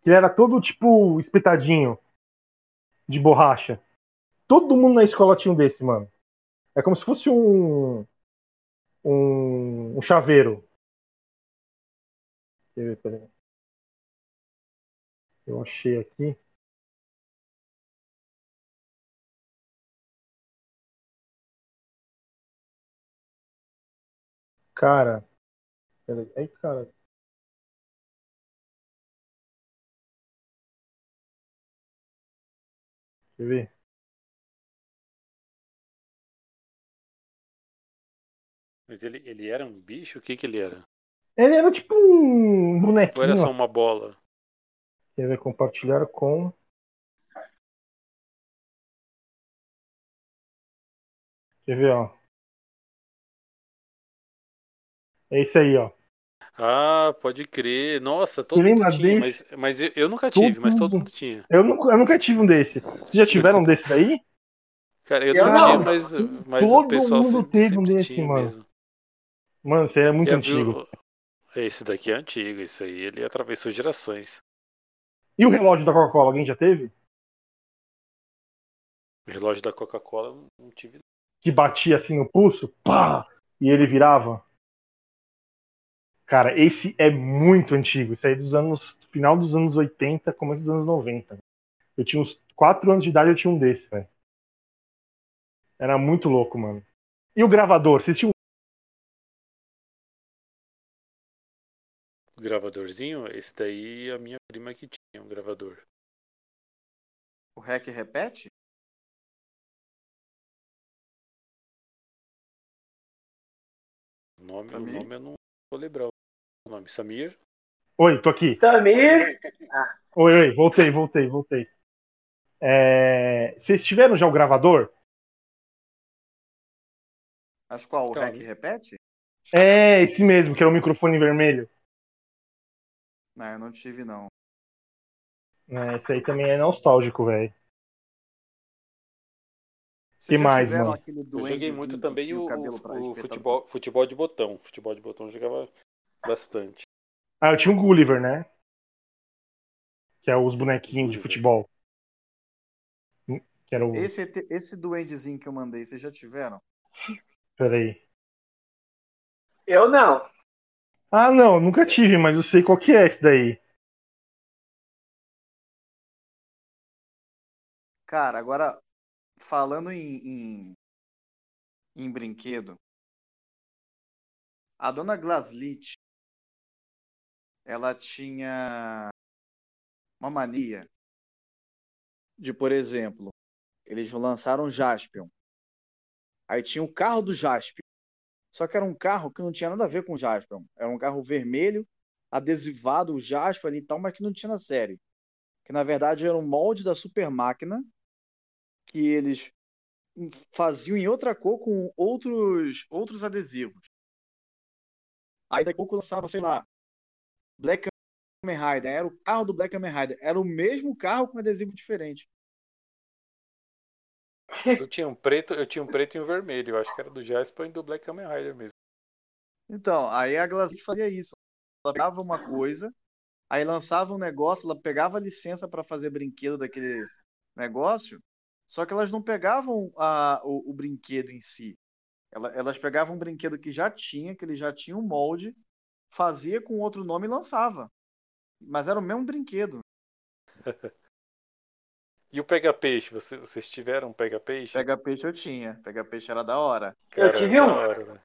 que era todo tipo espetadinho de borracha. Todo mundo na escola tinha um desse, mano. É como se fosse um. Um, um chaveiro. Quer ver, peraí. Eu achei aqui. Cara. Peraí. Aí, cara. Quer ver? Mas ele, ele era um bicho? O que que ele era? Ele era tipo um bonequinho. Ou era só uma bola? Quer ver? Compartilhar com. Quer ver, ó? É esse aí, ó. Ah, pode crer. Nossa, todo Você mundo tinha, desse? mas, mas eu, eu nunca Todo tive, mas todo mundo. mundo tinha. Eu nunca, eu nunca tive um desse. Vocês já tiveram um desse daí? Cara, eu, Eu não, não. tinha, mas, mas o Todo pessoal mundo sempre, teve um sempre desse, tinha mano. mesmo. Mano, isso aí é muito Já antigo. Esse daqui é antigo, isso aí ele atravessou gerações. E o relógio da Coca-Cola, alguém já teve? O relógio da Coca-Cola não tive. Que batia assim no pulso, pá! E ele virava. Cara, esse é muito antigo. Isso aí é dos anos. Final dos anos 80, começo dos anos 90. Eu tinha uns 4 anos de idade eu tinha um desse, velho. Era muito louco, mano. E o gravador? Vocês tinham gravadorzinho, esse daí a minha prima que tinha um gravador. O REC repete? O nome, o nome eu não vou lembrar. O nome, Samir? Oi, tô aqui. Samir, Oi, oi, voltei, voltei, voltei. É, Vocês tiveram já o gravador? Mas qual? O Calma. REC repete? É, esse mesmo, que era o microfone vermelho. Não, eu não tive, não. É, esse aí também é nostálgico, velho. Que mais, mano? Eu joguei muito também o, o espetar- futebol, futebol de botão. Futebol de botão eu jogava bastante. Ah, eu tinha o Gulliver, né? Que é os bonequinhos de futebol. Hum, Que era o. Esse, esse duendezinho que eu mandei, vocês já tiveram? Peraí. eu não. Ah, não, nunca tive, mas eu sei qual que é esse daí. Cara, agora, falando em, em, em brinquedo, a dona Glaslit, ela tinha uma mania de, por exemplo, eles lançaram Jaspion. Aí tinha o carro do Jaspion. Só que era um carro que não tinha nada a ver com o Jaspion. Era um carro vermelho, adesivado, o Jaspion ali e tal, mas que não tinha na série. Que na verdade era um molde da Super Máquina que eles faziam em outra cor com outros outros adesivos. Aí daqui a pouco lançava, sei lá, Black Kamen Rider, era o carro do Black Kamen Rider, era o mesmo carro com adesivo diferente. Eu tinha um preto, eu tinha um preto e um vermelho. Eu acho que era do Jasper e do Black Kamen Rider mesmo. Então, aí a Glaslit fazia isso. Ela pegava uma coisa, aí lançava um negócio, ela pegava licença para fazer brinquedo daquele negócio, só que elas não pegavam a, o, o brinquedo em si. Ela- elas pegavam um brinquedo que já tinha, que ele já tinha um molde, fazia com outro nome e lançava. Mas era o mesmo brinquedo. E o pega-peixe? Você- Vocês tiveram um pega-peixe? Pega peixe eu tinha. Pega peixe era da hora. Cara, tive era um. hora, né?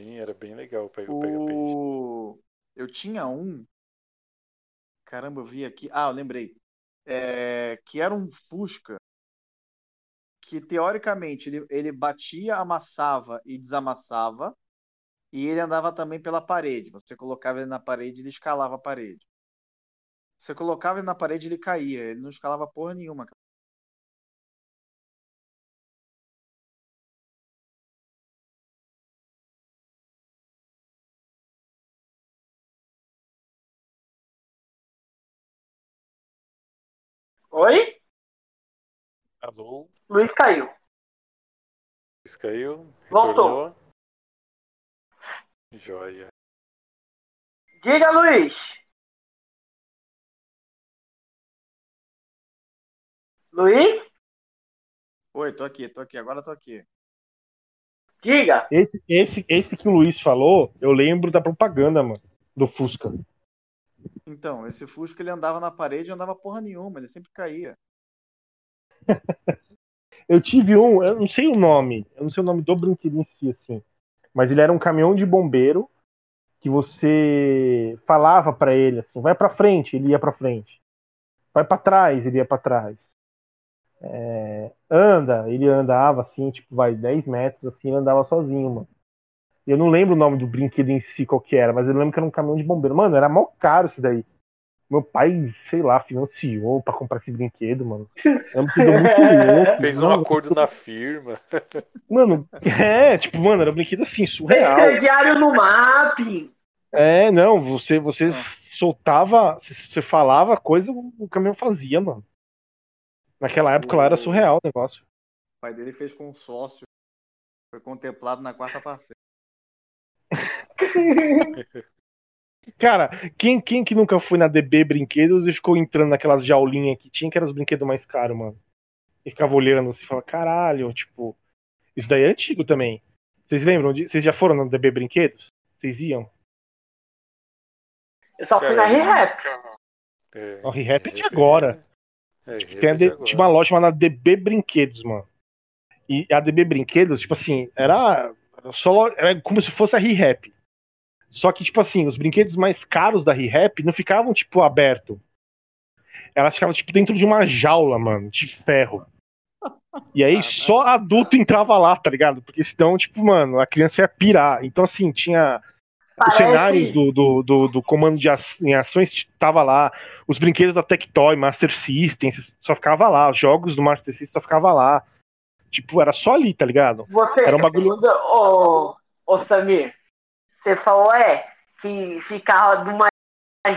Sim, era bem legal o pega- o pega-peixe. O... Eu tinha um. Caramba, eu vi aqui. Ah, eu lembrei. É, Que era um Fusca. Que teoricamente ele, ele batia, amassava e desamassava. E ele andava também pela parede. Você colocava ele na parede, ele escalava a parede. Você colocava ele na parede, ele caía. Ele não escalava porra nenhuma. cara. Oi? Alô? Luiz caiu. Luiz caiu? Voltou. Retornou? Joia. Diga, Luiz. Luiz? Oi, tô aqui, tô aqui, agora tô aqui. Diga. Esse, esse, esse que o Luiz falou, eu lembro da propaganda, mano. Do Fusca. Então, esse Fusca ele andava na parede e andava porra nenhuma, ele sempre caía. Eu tive um, eu não sei o nome, eu não sei o nome do brinquedo em si, assim. Mas ele era um caminhão de bombeiro que você falava pra ele assim, vai pra frente, ele ia pra frente. Vai pra trás, ele ia pra trás. É, anda, ele andava assim, tipo, vai 10 metros assim, ele andava sozinho, mano. Eu não lembro o nome do brinquedo em si qual que era, mas eu lembro que era um caminhão de bombeiro. Mano, era mó caro esse daí. Meu pai, sei lá, financiou pra comprar esse brinquedo, mano. É um brinquedo muito louco. Fez um mano. acordo na firma. Mano, é, tipo, mano, era um brinquedo assim, surreal. Diário no mapping. É, não, você, você Ah. soltava, você, você falava coisa, o caminhão fazia, mano. Naquela época lá era surreal o negócio. O pai dele fez consórcio. Foi contemplado na quarta parcela. Cara, quem, quem que nunca foi na DB Brinquedos e ficou entrando naquelas jaulinhas que tinha, que eram os brinquedos mais caros, mano? E ficava olhando assim, fala, caralho, tipo, isso daí é antigo também. Vocês lembram? de- Vocês já foram na DB Brinquedos? Vocês iam? Eu só fui Cara, na R-Rap. É, O Rap é de agora. É, Tem a de tinha uma loja chamada DB Brinquedos, mano. E a DB Brinquedos, tipo assim, era, era só era como se fosse a ReHap. Só que, tipo assim, os brinquedos mais caros da ReHap não ficavam, tipo, aberto. Elas ficavam, tipo, dentro de uma jaula, mano, de ferro. E aí só adulto entrava lá, tá ligado? Porque senão, tipo, mano, a criança ia pirar. Então, assim, tinha os Parece- cenários do, do, do, do comando de ac- em ações tava lá, os brinquedos da Tectoy, Master System, só ficava lá, os jogos do Master System só ficava lá. Tipo, era só ali, tá ligado? Você, Era um bagulho- Ô, ô Samir, você falou, é, que ficava numa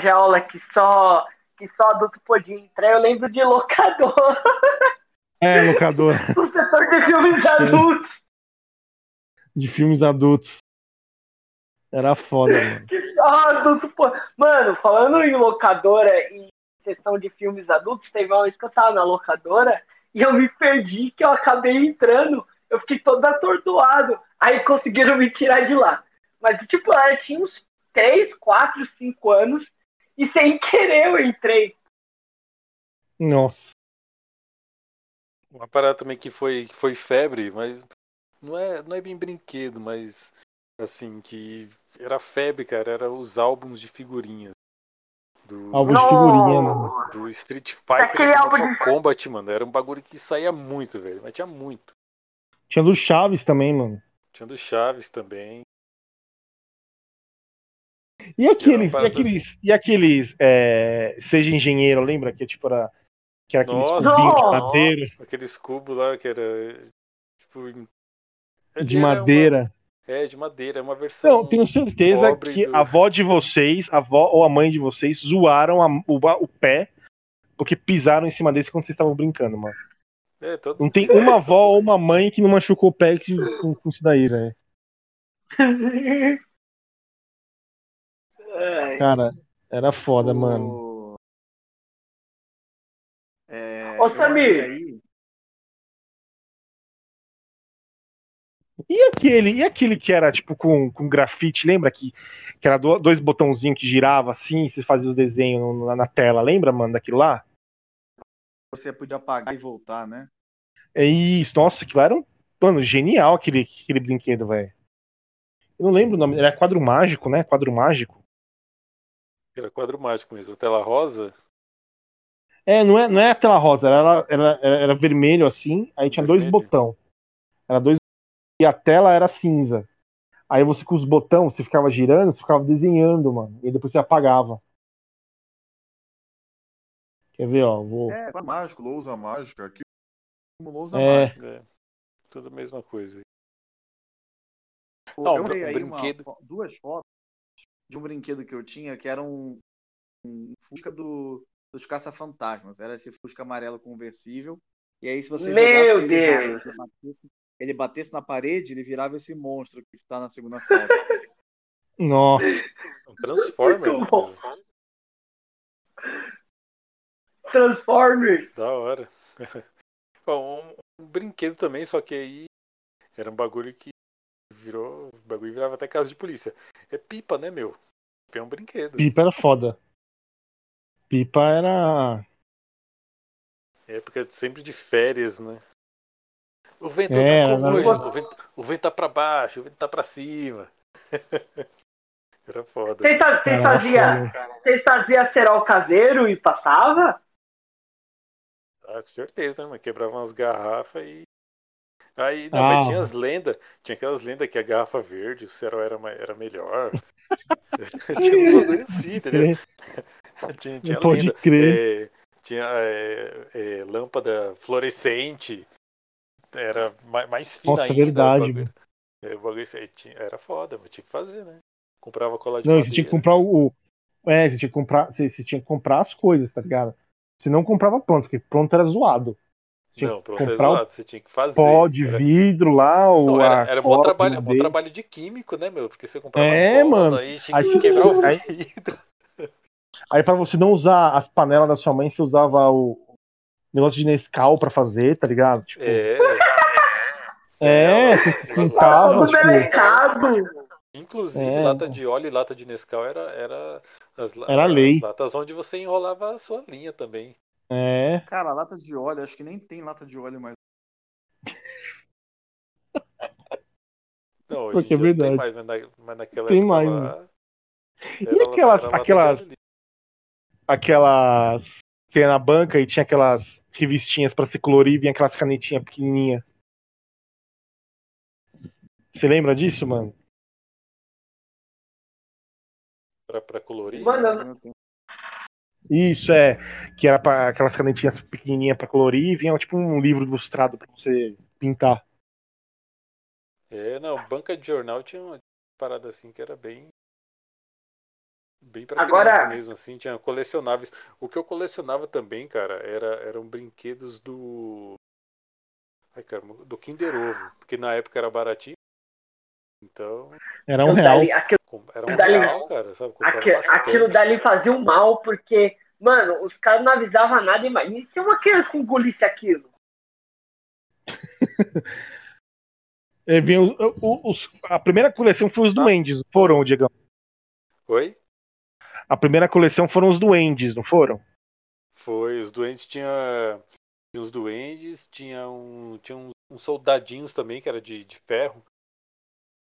jaula que só, que só adulto podia entrar. Eu lembro de locador, É, locador no setor de filmes adultos, de filmes adultos. Era foda, mano. que podia. Mano, falando em locadora e sessão de filmes adultos, teve uma vez que eu tava na locadora e eu me perdi, que eu acabei entrando. Eu fiquei todo atordoado. Aí conseguiram me tirar de lá. Mas, tipo, eu tinha uns 3, 4, 5 anos e sem querer eu entrei. Nossa. Uma parada também que foi, foi febre, mas não é, não é bem brinquedo, mas assim, que era febre, cara, era os álbuns de figurinhas. Do, Álbum de figurinha, mano. do Street Fighter e Mortal de- Kombat, mano. Era um bagulho que saía muito, velho. Mas tinha muito. Tinha do Chaves também, mano. Tinha do Chaves também. E aqueles, e aqueles, e aqueles é, Seja Engenheiro, lembra? Que tipo era. Que era aqueles Nossa. cubinhos de madeira. Aqueles cubos lá que era. Tipo. De uma- madeira. É, de madeira. É uma versão. Não, tenho certeza que do- a avó de vocês, a avó ou a mãe de vocês, zoaram a- o, o pé porque pisaram em cima desse quando vocês estavam brincando, mano. É, todo Não tem uma avó ou uma mãe que não machucou o pé que- com, com isso daí, velho. Ai, Cara, era foda, O- mano. É, Ô, Samir. E aquele, e aquele que era tipo com, com grafite, lembra que, que era do- dois botãozinhos que girava assim, você fazia os desenhos na, na tela, lembra, mano, daquilo lá? Você podia apagar e voltar, né? É isso, nossa, aquilo era um, mano, genial aquele, aquele brinquedo, velho. Eu não lembro o nome, era quadro mágico, né? Quadro mágico. Era quadro mágico mesmo. Tela rosa. É, não é, não é a tela rosa, era, era, era, era vermelho assim, aí tinha dois Vermelho. botão. Era dois e a tela era cinza. Aí você com os botões, você ficava girando, você ficava desenhando, mano. E depois você apagava. Quer ver, ó? Vou... É, mágico. Lousa mágica, aqui. Lousa É. mágica. É, tudo a mesma coisa. Eu Não, mandei um aí brinquedo- uma duas fotos de um brinquedo que eu tinha que era um, um Fusca do, dos caça-fantasmas. Era esse Fusca amarelo conversível. E aí, se você Meu jogasse Deus! ele ele batesse na parede, ele virava esse monstro que está na segunda foto. Nossa. Um Transformer. Muito bom. cara. Transformers. Da hora. Bom, um, um brinquedo também, só que aí era um bagulho que virou. O bagulho virava até casa de polícia. É pipa, né, meu? Pipa é um brinquedo. Pipa era foda. Pipa era. Época de- sempre de férias, né? O vento É, tá como hoje? verdade. O vento, o vento tá pra baixo, o vento tá pra cima. Era foda. Vocês fa- vocês Era faziam vocês fazia cerol caseiro e passava? Ah, com certeza, né? Mas quebrava umas garrafas e. Aí, não, Ah. mas tinha as lendas. Tinha aquelas lendas que a garrafa verde, o cerol era, era melhor. tinha uns bagulho assim, entendeu? tinha, tinha Pode lenda. crer. É, tinha é, é, lâmpada fluorescente. Era mais, fina Nossa, ainda. verdade. É, o bagulho era foda, mas tinha que fazer, né? Comprava cola de Não, madeira. você tinha que comprar o. É, você tinha que comprar. Você, você tinha que comprar as coisas, tá ligado? Você não comprava pronto, porque pronto era zoado. tinha Não, pronto, é zoado. Você tinha que fazer. Pó de Era- vidro lá, o. Não, era, era cola trabalho, madeira. trabalho de químico, né, meu? Porque você comprava É, bola, mano. aí tinha que você- quebrar o vidro. Aí pra você não usar as panelas da sua mãe, você usava o negócio de Nescau pra fazer, tá ligado? Tipo, É, é, você é, esquentava, tipo, mercado. Inclusive, É, lata de óleo e lata de Nescau era, era, as, Era as lei. latas onde você enrolava a sua linha também. é. Cara, lata de óleo, acho que nem tem lata de óleo mais. Não, hoje Porque em é dia não tem verdade. mais, mas, na, mas naquela Tem época mais, lá, E aquelas, aquelas, aquelas que ia na banca e tinha aquelas revistinhas pra se colorir e vinha aquelas canetinhas pequenininhas. Você lembra disso, mano? pra, pra colorir. Mano, Isso, é. Que era pra aquelas canetinhas pequenininhas pra colorir e vinha tipo um livro ilustrado pra você pintar. É, não, banca de jornal tinha uma parada assim que era bem. Bem pra Agora- criança mesmo, assim, tinha colecionáveis. O que eu colecionava também, cara, era, eram brinquedos do. Ai, caramba, do Kinder Ovo, porque na época era baratinho. Então, Era um real. dali- aquilo, era um Dali- real, cara, sabe? Comprava aquilo, bastante. aquilo dali fazia um mal, porque, mano, os caras não avisavam nada. Imagina se uma criança engolisse aquilo. É, vinha os- o- os- a primeira coleção foi os duendes, não foram, Diegão? Oi? A primeira coleção foram os duendes, não foram? Foi, os duendes tinha. Tinha os duendes, tinha, um, tinha uns, uns soldadinhos também, que era de, de ferro.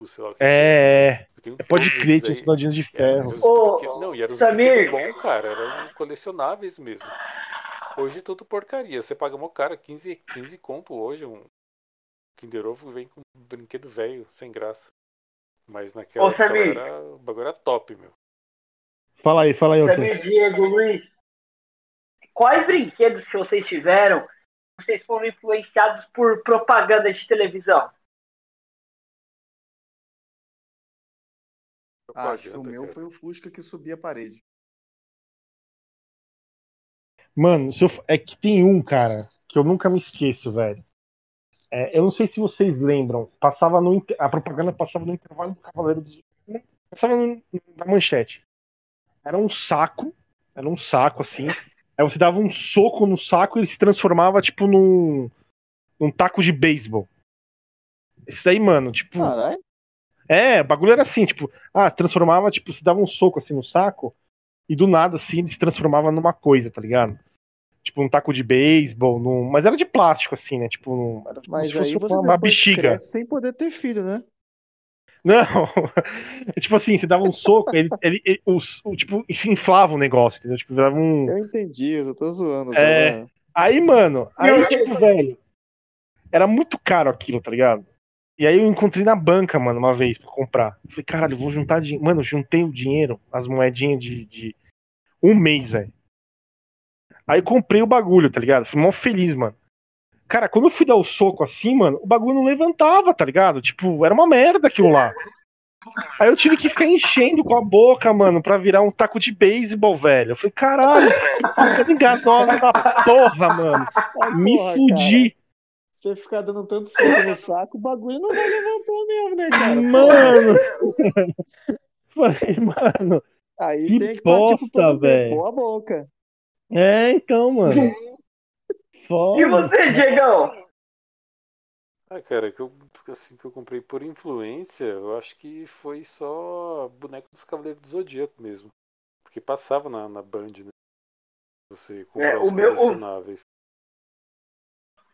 Sei lá o que É, é. Pode crer, tinha soldadinhos de Eram ferro. não, e uns Samir. bons, cara. Eram colecionáveis mesmo. Hoje tudo porcaria. Você paga mó cara, 15, 15 conto hoje. Um Kinder Ovo vem com um brinquedo velho, sem graça. Mas naquela Ô, época era, o bagulho era top, meu. Fala aí, fala aí. Samir, Diego, Luiz. Quais brinquedos que vocês tiveram, vocês foram influenciados por propaganda de televisão? Ah, acho que o meu cara. foi o Fusca que subia a parede. Mano, eu é que tem um, cara, que eu nunca me esqueço, velho. É, eu não sei se vocês lembram, passava no inter- a propaganda passava no intervalo do Cavaleiro dos passava no- na manchete. Era um saco, era um saco assim. Aí você dava um soco no saco e ele se transformava tipo num num taco de beisebol. Isso aí, mano, tipo, Caralho. É, o bagulho era assim, tipo, ah, transformava, tipo, você dava um soco assim no saco e do nada assim ele se transformava numa coisa, tá ligado? Tipo um taco de beisebol, num... mas era de plástico assim, né? Tipo, num... era como Mas se aí você uma bexiga. sem poder ter filho, né? Não, é tipo assim, você dava um soco, ele, ele, ele- os- o, tipo, inflava o negócio, entendeu? Tipo, virava um. Eu entendi, eu tô zoando. É. Aí, mano, aí, tipo, velho, era muito caro aquilo, tá ligado? E aí eu encontrei na banca, mano, uma vez pra comprar. Eu Falei, caralho, vou juntar dinheiro. Mano, juntei o dinheiro, as moedinhas de, de um mês, velho. Aí eu comprei o bagulho, tá ligado? Fui mó feliz, mano. Cara, quando eu fui dar o soco assim, mano, o bagulho não levantava, tá ligado? Tipo, era uma merda aquilo lá. Aí eu tive que ficar enchendo com a boca, mano, pra virar um taco de beisebol, velho. Eu falei, caralho, que enganosa da porra, mano. Me Porra, fudi. cara, Você ficar dando tanto soco no saco, o bagulho não vai levantar mesmo, né, cara? Mano. Falei, mano. Aí que tem que partir pro bosta, velho. a boca. É, então, mano. E Foda. você, Diegão? Ah, cara, que eu, assim, que eu comprei por influência, eu acho que foi só boneco dos Cavaleiros do Zodíaco mesmo. Porque passava na, na Band, né? Você comprar É, os o meu- colecionáveis.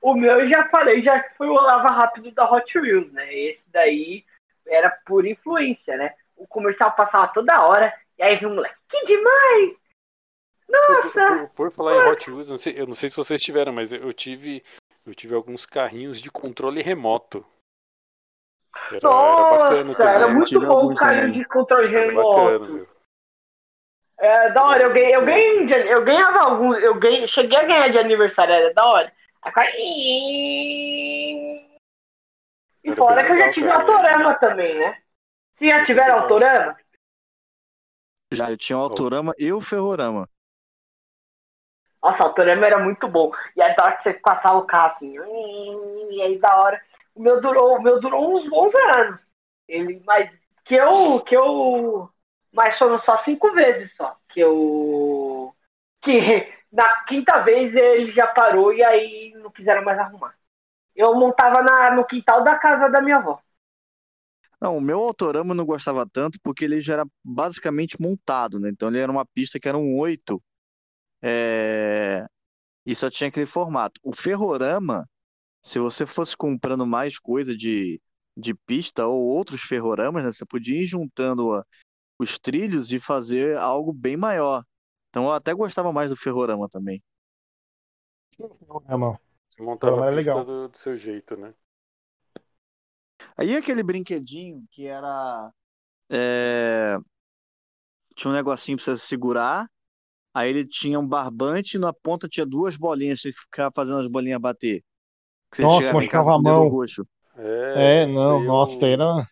O meu eu já falei, já que foi o Lava Rápido da Hot Wheels, né? Esse daí era por influência, né? O comercial passava toda hora, e aí vinha um moleque, que demais! Por, Nossa! por- por falar em Hot Wheels, eu não, sei, eu não sei se vocês tiveram, mas eu tive, eu tive alguns carrinhos de controle remoto. Era, era bacana Nossa, também. era muito bom o também. de controle bacana, remoto. meu. É da hora, eu ganhei, eu ganhei, eu ganhava alguns, eu ganhei, cheguei a ganhar de aniversário, era da hora. Agora- E Era fora que eu já tive autorama também, né? Vocês já tiveram autorama? Já, eu tinha o Autorama e o Ferrorama. Nossa, o autorama era muito bom. E aí da hora que você passava o carro assim, e aí da hora. O meu durou, o meu durou uns bons anos. Ele, mas que eu, que eu, mas foram só cinco vezes só que eu, que na quinta vez ele já parou e aí não quiseram mais arrumar. Eu montava na, no quintal da casa da minha avó. Não, o meu Autorama eu não gostava tanto porque ele já era basicamente montado, né? Então ele era uma pista que era um 8 é, e só tinha aquele formato. O Ferrorama, se você fosse comprando mais coisa de, de pista ou outros ferroramas, né? Você podia ir juntando os trilhos e fazer algo bem maior. Então eu até gostava mais do Ferrorama também. É, mano. Você montava Era a pista legal. do, do seu jeito, né? Aí aquele brinquedinho que era. é, Tinha um negocinho pra você segurar. Aí ele tinha um barbante e na ponta tinha duas bolinhas. Você ficava fazendo as bolinhas bater. Que você Nossa, dedo a mão. roxo. É, É, não, daí nossa, eu- daí era,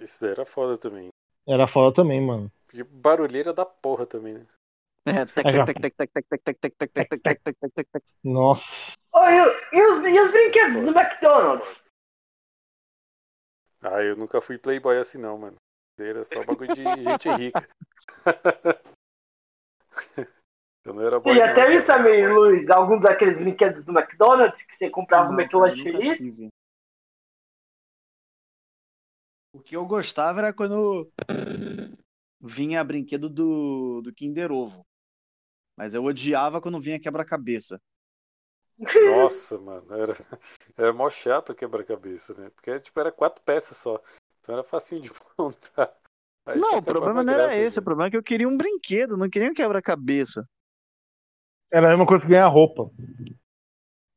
Isso daí era foda também. era foda também, mano. E barulheira da porra também, né? Nossa. Oh, e, os, e os brinquedos do McDonald's? Ah, eu nunca fui playboy assim não, mano. Era só bagulho de gente rica. eu não era boy. E até isso também, Luiz, alguns daqueles brinquedos do McDonald's que você comprava no McLanche Feliz? O que eu gostava era quando vinha brinquedo do, do Kinder Ovo. Mas eu odiava quando vinha quebra-cabeça. Nossa, mano, era, era mó chato quebra-cabeça, né? Porque tipo, era quatro peças só. Então era facinho de montar. Aí Não, o problema não era graça, esse. O problema é que eu queria um brinquedo, não queria um quebra-cabeça. Era a mesma coisa que ganhar roupa.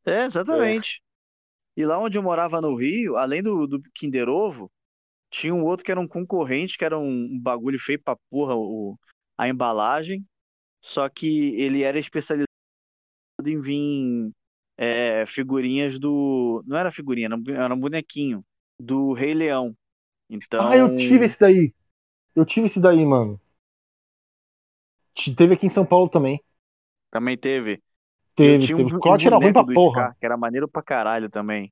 É, exatamente. E lá onde eu morava no Rio, além do, do Kinder Ovo, tinha um outro que era um concorrente, que era um, bagulho feio pra porra, o, a embalagem. Só que ele era especializado em vir é, figurinhas do. Não era figurinha, era um, bonequinho do Rei Leão. Então. Ah, eu tive esse daí. Eu tive esse daí, mano. Te- Teve aqui em São Paulo também. Também teve. Eu Teve, tinha teve. um O Clout era ruim pra do porra. Scar, que era maneiro pra caralho também.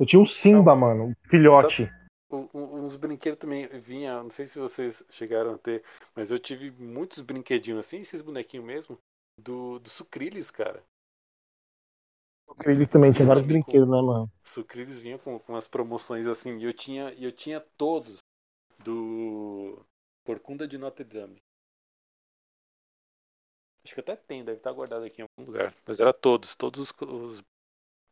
Eu tinha um Simba, mano. Um filhote. Um- uns brinquedos também vinha, não sei se vocês chegaram a ter, mas eu tive muitos brinquedinhos assim, esses bonequinhos mesmo, do, do Sucrilhos, cara. Ele também tinha vários Também com- brinquedos, né, mano? Sucrilhos vinha com, com as promoções assim, e eu tinha, eu tinha todos do Corcunda de Notre Dame. Acho que até tem, deve estar guardado aqui em algum lugar. Mas era todos, todos os, os,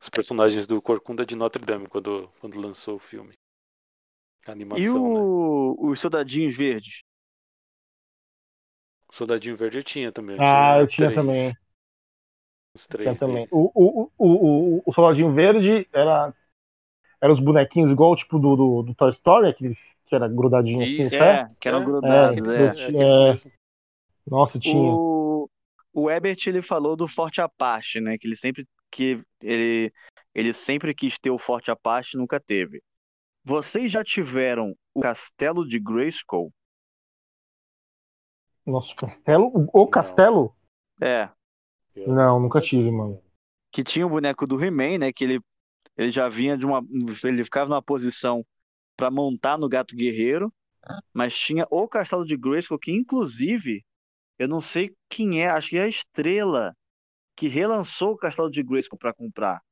os personagens do Corcunda de Notre Dame quando, quando lançou o filme. A animação, E né? o, os soldadinhos verdes? Soldadinho Verde eu tinha também. Eu Ah, eu tinha três, também. Tinha três também. O, o, o, o, o Soldadinho Verde era. Era os bonequinhos igual tipo do, do, do Toy Story, aqueles que era grudadinho assim, Isso. pé. É, que eram É, grudados, é, é. É, É. Nossa, tinha. O, o Ebert ele falou do Forte Apache, né? Que ele sempre que ele, ele sempre quis ter o Forte Apache, nunca teve. Vocês já tiveram o Castelo de Grayskull? Nosso castelo? O Não. castelo? É, Não, nunca tive, mano. que tinha o boneco do He-Man, né? Que ele, ele já vinha de uma. Ele ficava numa posição para montar no Gato Guerreiro, mas tinha o Castelo de Grayskull, que inclusive, eu não sei quem é, acho que é a Estrela, que relançou o Castelo de Grayskull para comprar.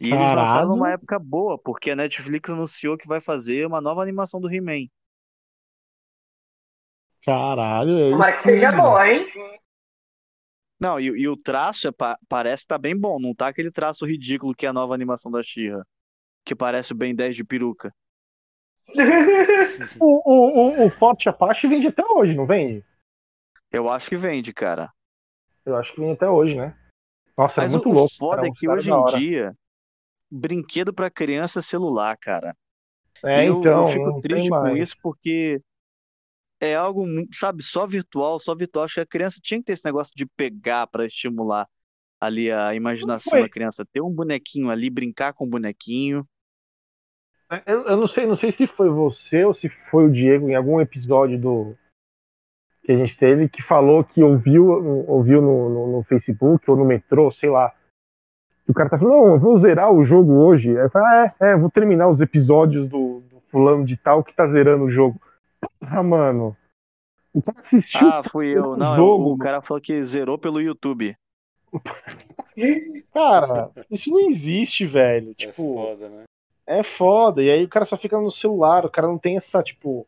E eles Caralho. lançaram numa época boa, porque a Netflix anunciou que vai fazer uma nova animação do He-Man. Caralho. é Tomara que seja bom, hein? Não, e, e o traço é pa- parece que tá bem bom, não tá aquele traço ridículo que é a nova animação da She-Ra, que parece o Ben 10 de peruca. O, o, o, o Forte Apache vende até hoje, não vende? Eu acho que vende, cara. Eu acho que vende até hoje, né? Nossa, é muito o, louco. foda cara, é que hoje em dia, brinquedo pra criança é celular, cara. É, eu, então, eu fico triste com isso porque é algo, sabe, só virtual, só virtual. Acho que a criança tinha que ter esse negócio de pegar para estimular ali a imaginação da criança. Ter um bonequinho ali, brincar com o bonequinho. Eu, eu não sei, não sei se foi você ou se foi o Diego em algum episódio do que a gente teve que falou que ouviu, ouviu no, no, no Facebook ou no metrô, sei lá. O cara tá falando, não, eu vou zerar o jogo hoje. Aí eu falo, ah, é, é, vou terminar os episódios do, do fulano de tal que tá zerando o jogo. Ah, mano. O cara assistiu Ah, fui eu. o Não, é jogo, o, o cara falou que zerou pelo YouTube. Cara, isso não existe, velho. É Tipo, foda, né? é foda. E aí o cara só fica no celular, o cara não tem essa, tipo,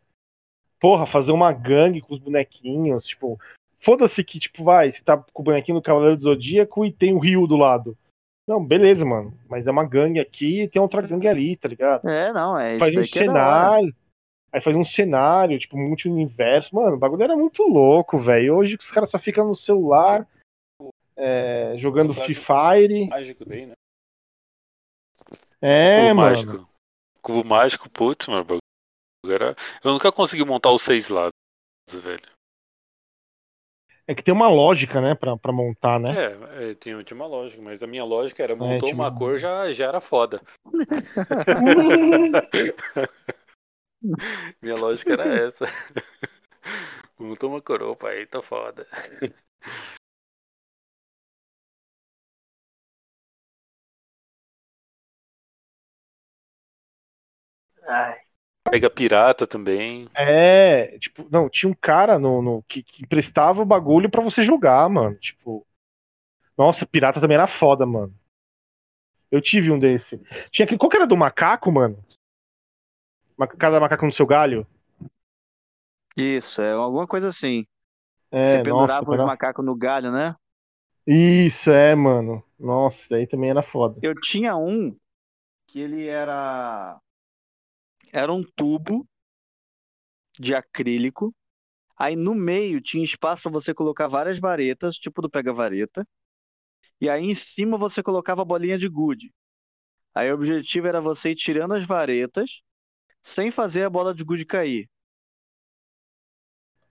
porra, fazer uma gangue com os bonequinhos, tipo, foda-se que, tipo, vai, você tá com o bonequinho do Cavaleiro do Zodíaco e tem o Rio do lado. Não, beleza, mano. Mas é uma gangue aqui e tem outra gangue ali, tá ligado? É, não, é isso faz um é cenário. Aí faz um cenário, tipo, multi-universo. Mano, o bagulho era muito louco, velho. Hoje os caras só ficam no celular, é, jogando Free Fire. Mágico daí, né? É, Cubo mano. mágico. Cubo mágico, putz, mano. Era... Eu nunca consegui montar os seis lados, velho. É que tem uma lógica, né, pra, pra montar, né? É, é, tinha, tinha uma lógica, mas a minha lógica era montou tinha uma uma- cor, já, já era foda. minha lógica era essa. montou uma cor, opa, aí tá foda. Ai, Pega pirata também. É, tipo, não, tinha um cara no, no- que, que emprestava o bagulho pra você jogar, mano. Tipo, nossa, pirata também era foda, mano. Eu tive um desse. Tinha que, qual que era do macaco, mano? Ma- Cada macaco no seu galho? Isso, é alguma coisa assim. É, Você nossa, pendurava os era- macacos no galho, né? Isso, é, mano. Nossa, aí também era foda. Eu tinha um que ele era era um tubo de acrílico. Aí no meio tinha espaço para você colocar várias varetas, tipo do pega-vareta. E aí em cima você colocava a bolinha de gude. Aí o objetivo era você ir tirando as varetas sem fazer a bola de gude cair.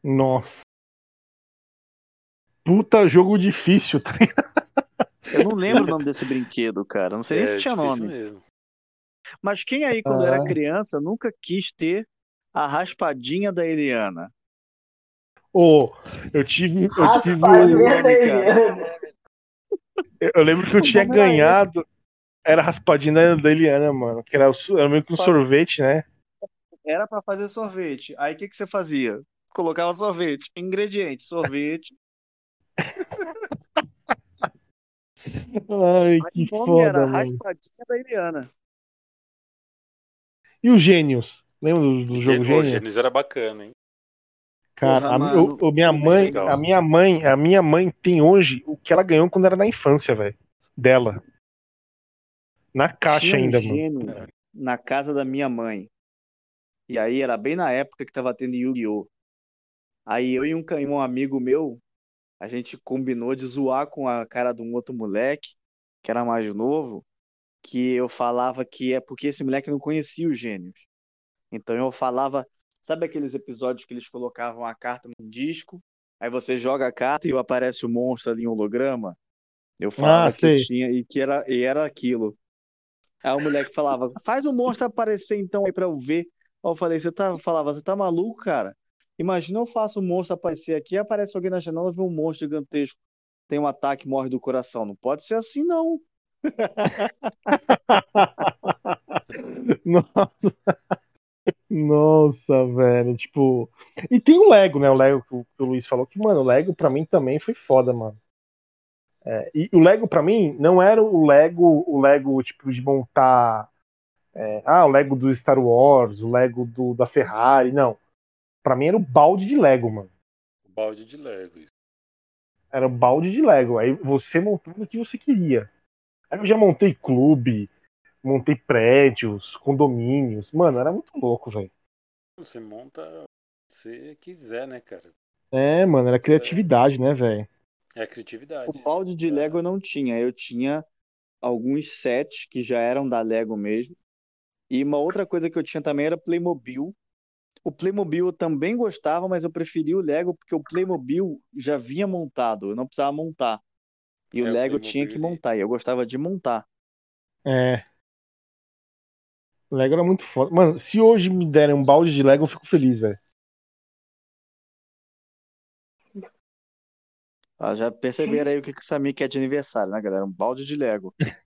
Nossa. Puta jogo difícil, tá ligado? Eu não lembro o nome desse brinquedo, cara. Não sei nem é se tinha nome. mesmo. Mas quem aí, quando era criança, nunca quis ter a raspadinha da Eliana? Ô, eu tive, eu tive raspadinha um- da Eliana. eu, eu lembro que eu tinha era ganhado. Era raspadinha da Eliana, mano. Que era, o era meio que um sorvete, né? Era pra fazer sorvete. Aí o que que você fazia? Colocava sorvete. Ingrediente, sorvete. Ai, que O nome era foda, mano. raspadinha da Eliana. E os gênios? Lembra do, do jogo Gênios? Gênesis era bacana, hein? Cara, Porra, a, mano, o- o minha mãe, legal. a minha mãe, a minha mãe tem hoje o que ela ganhou quando era na infância, velho. Dela. Na caixa Tinha ainda, mano. gênio na casa da minha mãe. E aí era bem na época que tava tendo Yu-Gi-Oh! Aí eu e um, um amigo meu, a gente combinou de zoar com a cara de um outro moleque, que era mais novo, que eu falava que é porque esse moleque não conhecia os gênios. Então eu falava, sabe aqueles episódios que eles colocavam a carta num disco, aí você joga a carta e aparece o monstro ali em holograma? Eu falava Ah, que tinha e que era, e era aquilo. Aí o moleque falava, faz o monstro aparecer então aí pra eu ver. Aí eu falei, você tá, falava, você tá maluco, cara? Imagina eu faço o monstro aparecer aqui, aparece alguém na janela, vê um monstro gigantesco, tem um ataque, morre do coração. Não pode ser assim, não. Nossa. Nossa, velho. Tipo. E tem o Lego, né? O Lego que o, que o Luiz falou que, mano, o Lego pra mim também foi foda, mano. É, e o Lego pra mim não era o Lego, o Lego tipo de montar. é, ah, o Lego do Star Wars, o Lego do, da Ferrari, não. Pra mim era o balde de Lego, mano. Balde de Lego. isso. Era o balde de Lego. Aí você montava o que você queria. Aí eu já montei clube, montei prédios, condomínios. Mano, era muito louco, velho. Você monta o que você quiser, né, cara? É, mano, era criatividade, né, velho? É a criatividade. O balde de Lego eu não tinha. Eu tinha alguns sets que já eram da Lego mesmo. E uma outra coisa que eu tinha também era Playmobil. O Playmobil eu também gostava, mas eu preferi o Lego porque o Playmobil já vinha montado, eu não precisava montar. E É, o o Lego tinha que montar, e eu gostava de montar. É. Lego era muito foda. Mano, se hoje me derem um balde de Lego, eu fico feliz, velho. Ah, já perceberam aí o que que o Samir quer de aniversário, né, galera? Um balde de Lego.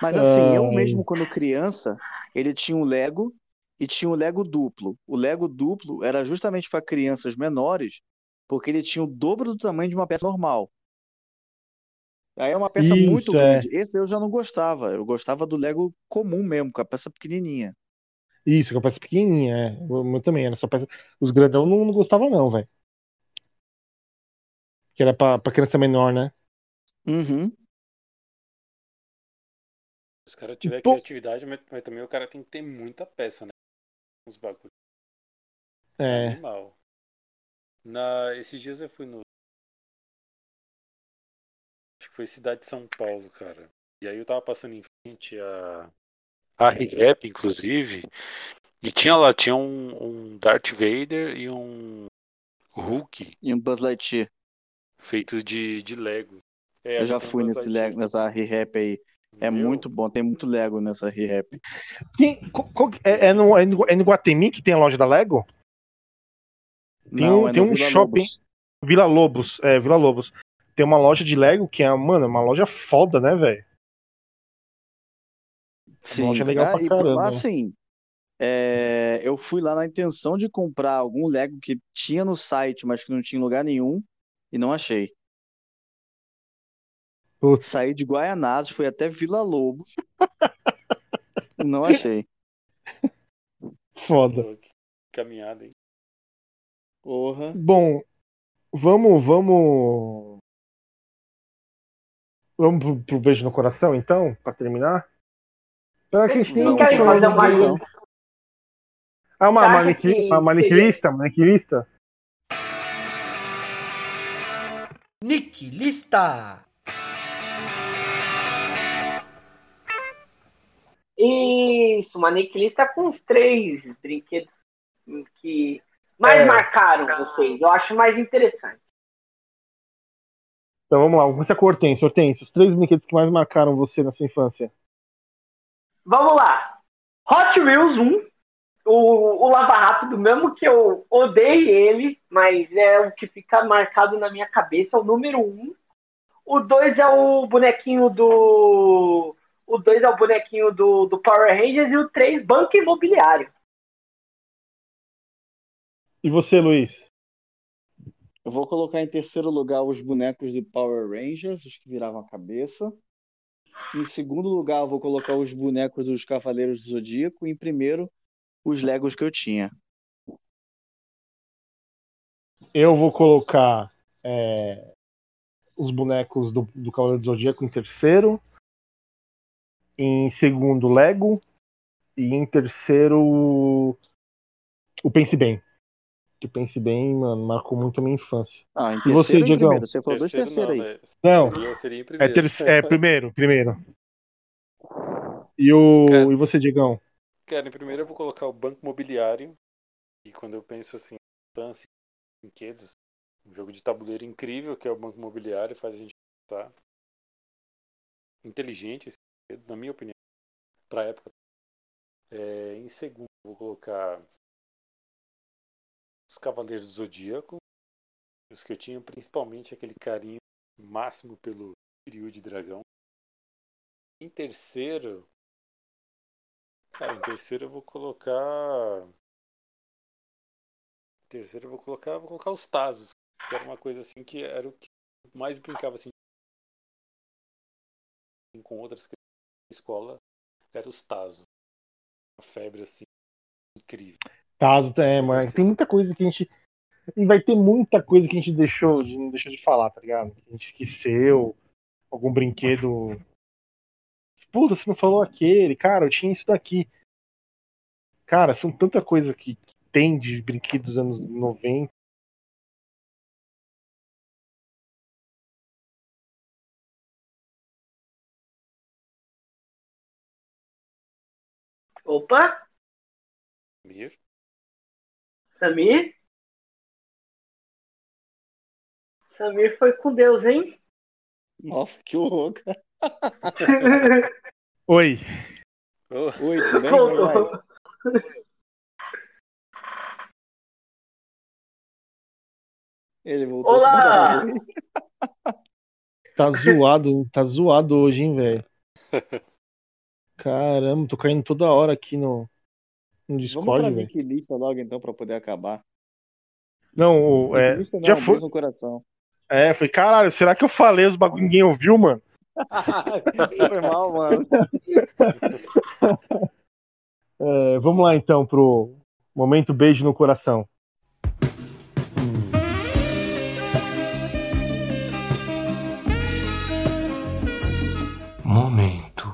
Mas assim, eu Ai. mesmo quando criança, ele tinha um Lego e tinha um Lego duplo. O Lego duplo era justamente para crianças menores, porque ele tinha o dobro do tamanho de uma peça normal. Aí é uma peça muito Isso, é. grande. Esse eu já não gostava. Eu gostava do Lego comum mesmo, com a peça pequenininha. Isso, é uma peça pequenininha, é. O meu também era só peça. Os grandão não, não gostava, não, velho. Que era pra, pra criança menor, né? Uhum. Os caras tiverem Pô. criatividade, mas, mas também o cara tem que ter muita peça, né? Os bagulhos. É. Animal. Na, esses dias eu fui no. Acho que foi cidade de São Paulo, cara. E aí eu tava passando em frente a. A Rap, inclusive. E tinha lá, tinha um, um Darth Vader e um Hulk E um Buzz Lightyear. feito de, de Lego. É, Eu já um fui Buzz nesse. Lego, nessa Re-Rap aí. É Meu, muito bom, tem muito Lego nessa Re-Rap. É, é no, é, no, é no Guatemi que tem a loja da Lego? Tem Não, um- é tem um Vila shopping- Lobos. Vila Lobos, é, Vila Lobos. Tem uma loja de Lego que é, mano, uma loja foda, né, velho? Sim, loja legal pra e, caramba. assim, é, eu fui lá na intenção de comprar algum Lego que tinha no site, mas que não tinha em lugar nenhum, e não achei. Putz, Saí de Guaianazes, fui até Vila Lobos, não achei. foda. caminhada, hein? Porra. Bom, vamos, vamos. Vamos pro, pro beijo no coração, então, pra terminar? Será que a gente Vocês nem querem falou fazer uma Não. Ah, uma, que uma manequirista, manequirista? Nick Lista. Isso, uma necklista com os três brinquedos que mais É. marcaram vocês. Eu acho mais interessante. Então vamos lá, vamos começar com o Hortêncio. Hortêncio, os três brinquedos que mais marcaram você na sua infância. Vamos lá. Hot Wheels 1. O, o Lava Rápido, mesmo que eu odeie ele, mas é o que fica marcado na minha cabeça, é o número 1. O 2 é o bonequinho do. O 2 é o bonequinho do, do Power Rangers e o 3, Banco Imobiliário. E você, Luiz? Eu vou colocar em terceiro lugar os bonecos do Power Rangers, os que viravam a cabeça. Em segundo lugar, eu vou colocar os bonecos dos Cavaleiros do Zodíaco. E em primeiro, os Legos que eu tinha. Eu vou colocar é, os bonecos do, do Cavaleiro do Zodíaco em terceiro. Em segundo, Lego. E em terceiro, o Pense Bem. Que Pense Bem, mano, marcou muito a minha infância. Ah, em E você, terceiro em primeiro? Você falou dois Terceiro terceiros não, aí. né? Não, Seria, seria em é, primeiro. terce- é primeiro, primeiro. E, o, Cara. e você, Diegão? Cara, em primeiro eu vou colocar o Banco Imobiliário. E quando eu penso assim, infância, brinquedos, um jogo de tabuleiro incrível que é o Banco Imobiliário, faz a gente pensar. Inteligente, na minha opinião, pra época. É, em segundo, eu vou colocar os Cavaleiros do Zodíaco. Os que eu tinha principalmente aquele carinho máximo pelo Kiryu de Dragão. Em terceiro, Cara, em terceiro eu vou colocar. Em terceiro eu vou colocar. Vou colocar os Tazos. Que era uma coisa assim que era o que mais brincava assim com outras crianças na escola. Era os Tazos. Uma febre assim incrível. Tazo, é, mas tem muita coisa que a gente. E vai ter muita coisa que a gente deixou de, não deixou de falar, tá ligado? Que a gente esqueceu. Algum brinquedo. Puta, você não falou aquele. Cara, eu tinha isso daqui. Cara, são tanta coisa que, que tem de brinquedos dos anos 90. Opa! Mir? Samir? Samir foi com Deus, hein? Nossa, que horror, cara. Oi. Oh, Oi, tudo bem? Voltou. Ele voltou Olá! Tá zoado, tá zoado hoje, hein, velho. Caramba, tô caindo toda hora aqui no, no Vamos pra Discord, velho. Nick Lista logo então pra poder acabar. Não, o- é, não, já foi. beijo no coração. É, foi caralho, será que eu falei os bagulho ninguém ouviu, mano? Foi mal, mano. É, vamos lá então pro momento beijo no coração. Momento.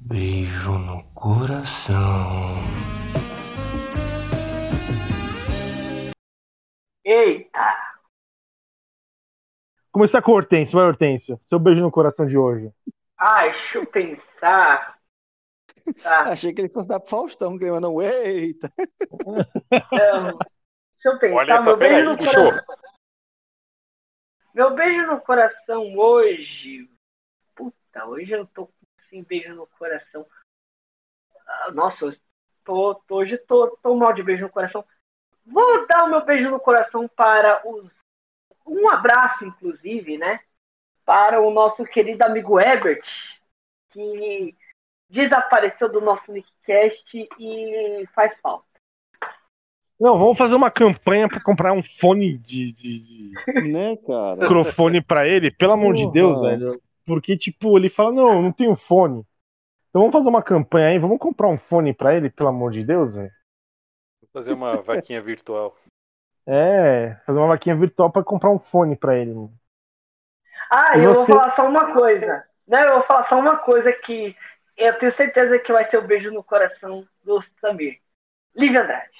Beijo no coração. Eita! Começar com o Hortêncio, vai Hortêncio. Seu beijo no coração de hoje. Ai, deixa eu pensar. Tá, Achei que ele fosse dar pro Faustão, que ele mandou um eita. então, deixa eu pensar. Olha essa beijo aí, no bicho. coração. Meu beijo no coração hoje. Puta, hoje eu tô sem beijo no coração. Ah, Nossa, eu tô, tô- hoje tô, tô mal de beijo no coração. Vou dar o meu beijo no coração para os. Um abraço, inclusive, né? Para o nosso querido amigo Ebert, que desapareceu do nosso Nickcast e faz falta. Não, vamos fazer uma campanha pra comprar um fone de, de- de Né, cara? microfone pra ele, pelo amor de Porra. Deus, velho. Porque, tipo, ele fala, não, eu não tenho fone. Então vamos fazer uma campanha aí, vamos comprar um fone pra ele, pelo amor de Deus, velho. Fazer uma vaquinha virtual. É, fazer uma vaquinha virtual pra comprar um fone pra ele. mano. Ah, E eu você? vou falar só uma coisa. Não, eu vou falar só uma coisa que eu tenho certeza que vai ser o beijo no coração do Samir. Lívia Andrade.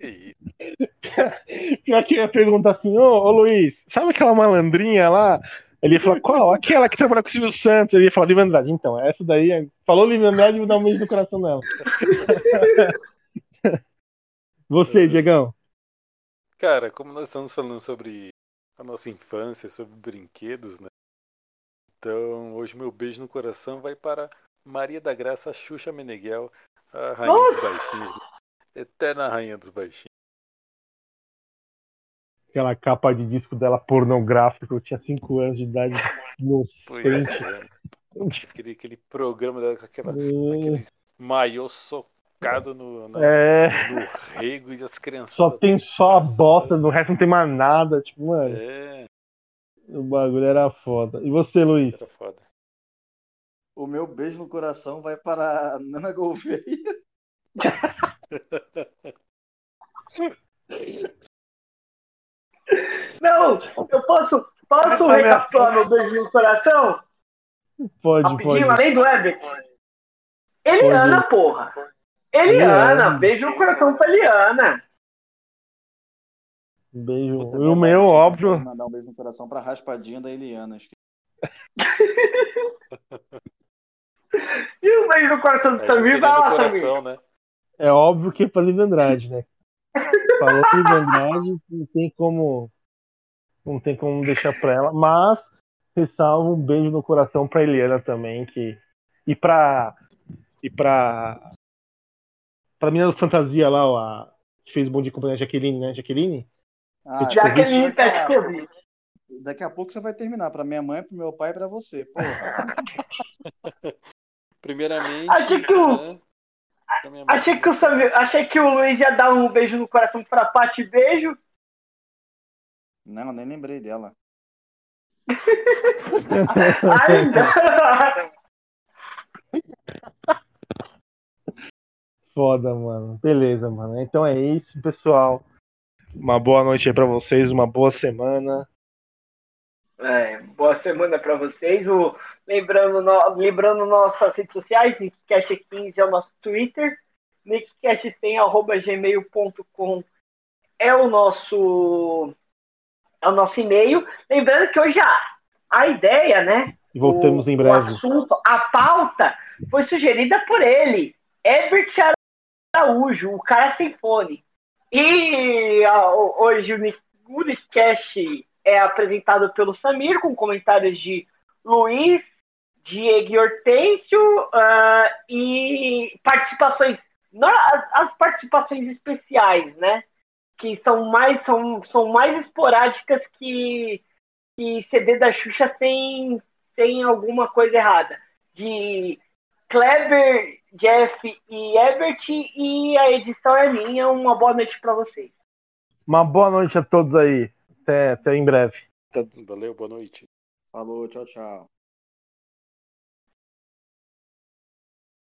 Pior que eu ia perguntar assim, ô, ô Luiz, sabe aquela malandrinha lá? Ele ia falar, qual? Aquela que trabalha com o Silvio Santos. Ele ia falar, Lívia Andrade. Então, essa daí, é- falou Lívia Andrade, vou dar um beijo no coração dela. Você, Diegão. Cara, como nós estamos falando sobre a nossa infância, sobre brinquedos, né? Então, hoje meu beijo no coração vai para Maria da Graça Xuxa Meneghel, a rainha dos baixinhos, né? eterna rainha dos baixinhos. Aquela capa de disco dela pornográfico, eu tinha 5 anos de idade, inocente. é. Aquele, aquele programa dela com aquela, É, aqueles maiô socado no, na- É, no rego e as crianças. só tem só a bota, no resto não tem mais nada. Tipo, mano, É, o bagulho era foda. E você, Luiz? era foda. O meu beijo no coração vai para a Nana Gouveia. Não, eu posso, posso Vai, recapitular meu beijo no coração? Pode, Rapidinho, pode. além do Ebert. Eliana, porra. Eliana, Eliana. beijo no coração pra Eliana. Beijo. Puta, E o meu, tinha óbvio. Mandar um beijo no coração pra raspadinha da Eliana. Acho que... E o beijo no coração do Aí Samir vai lá, Samir. coração, né? É óbvio que é pra Lívia Andrade, né? Falou Andrade, não tem como. Não tem como deixar pra ela, mas ressalvo um beijo no coração pra Eliana também, que. E pra. E pra. Pra menina do fantasia lá, ó, a, que fez o bom de companhia Jaqueline, né? Jaqueline? Ah, Jaqueline. Petkovic. Daqui a pouco você vai terminar. Pra minha mãe, pro meu pai e pra você. Porra. Primeiramente. Achei que o- né, minha mãe. Achei que Samir, achei que o Luiz ia dar um beijo no coração pra Paty Beijo. Não, nem lembrei dela. Ainda. Foda, mano. Beleza, mano. Então é isso, pessoal. Uma boa noite aí pra vocês, uma boa semana. É, boa semana pra vocês. O, lembrando, no- lembrando nossas redes sociais, NickCast15 é o nosso Twitter, nickcast100.gmail.com é o nosso é o nosso e-mail. Lembrando que hoje a, a ideia, né? E voltamos o, em O breve. assunto, a pauta foi sugerida por ele, Herbert Araújo, o cara sem fone. E a, hoje o Unicast é apresentado pelo Samir, com comentários de Luiz, Diego e Hortêncio, uh, e participações, as, as, participações especiais, né? Que são mais, são, são mais esporádicas que, que CD da Xuxa sem, sem alguma coisa errada. De Kleber, Jeff e Ebert, e a edição é minha. Uma boa noite para vocês. Uma boa noite a todos aí. Até, até em breve. Valeu, boa noite. Falou, tchau, tchau.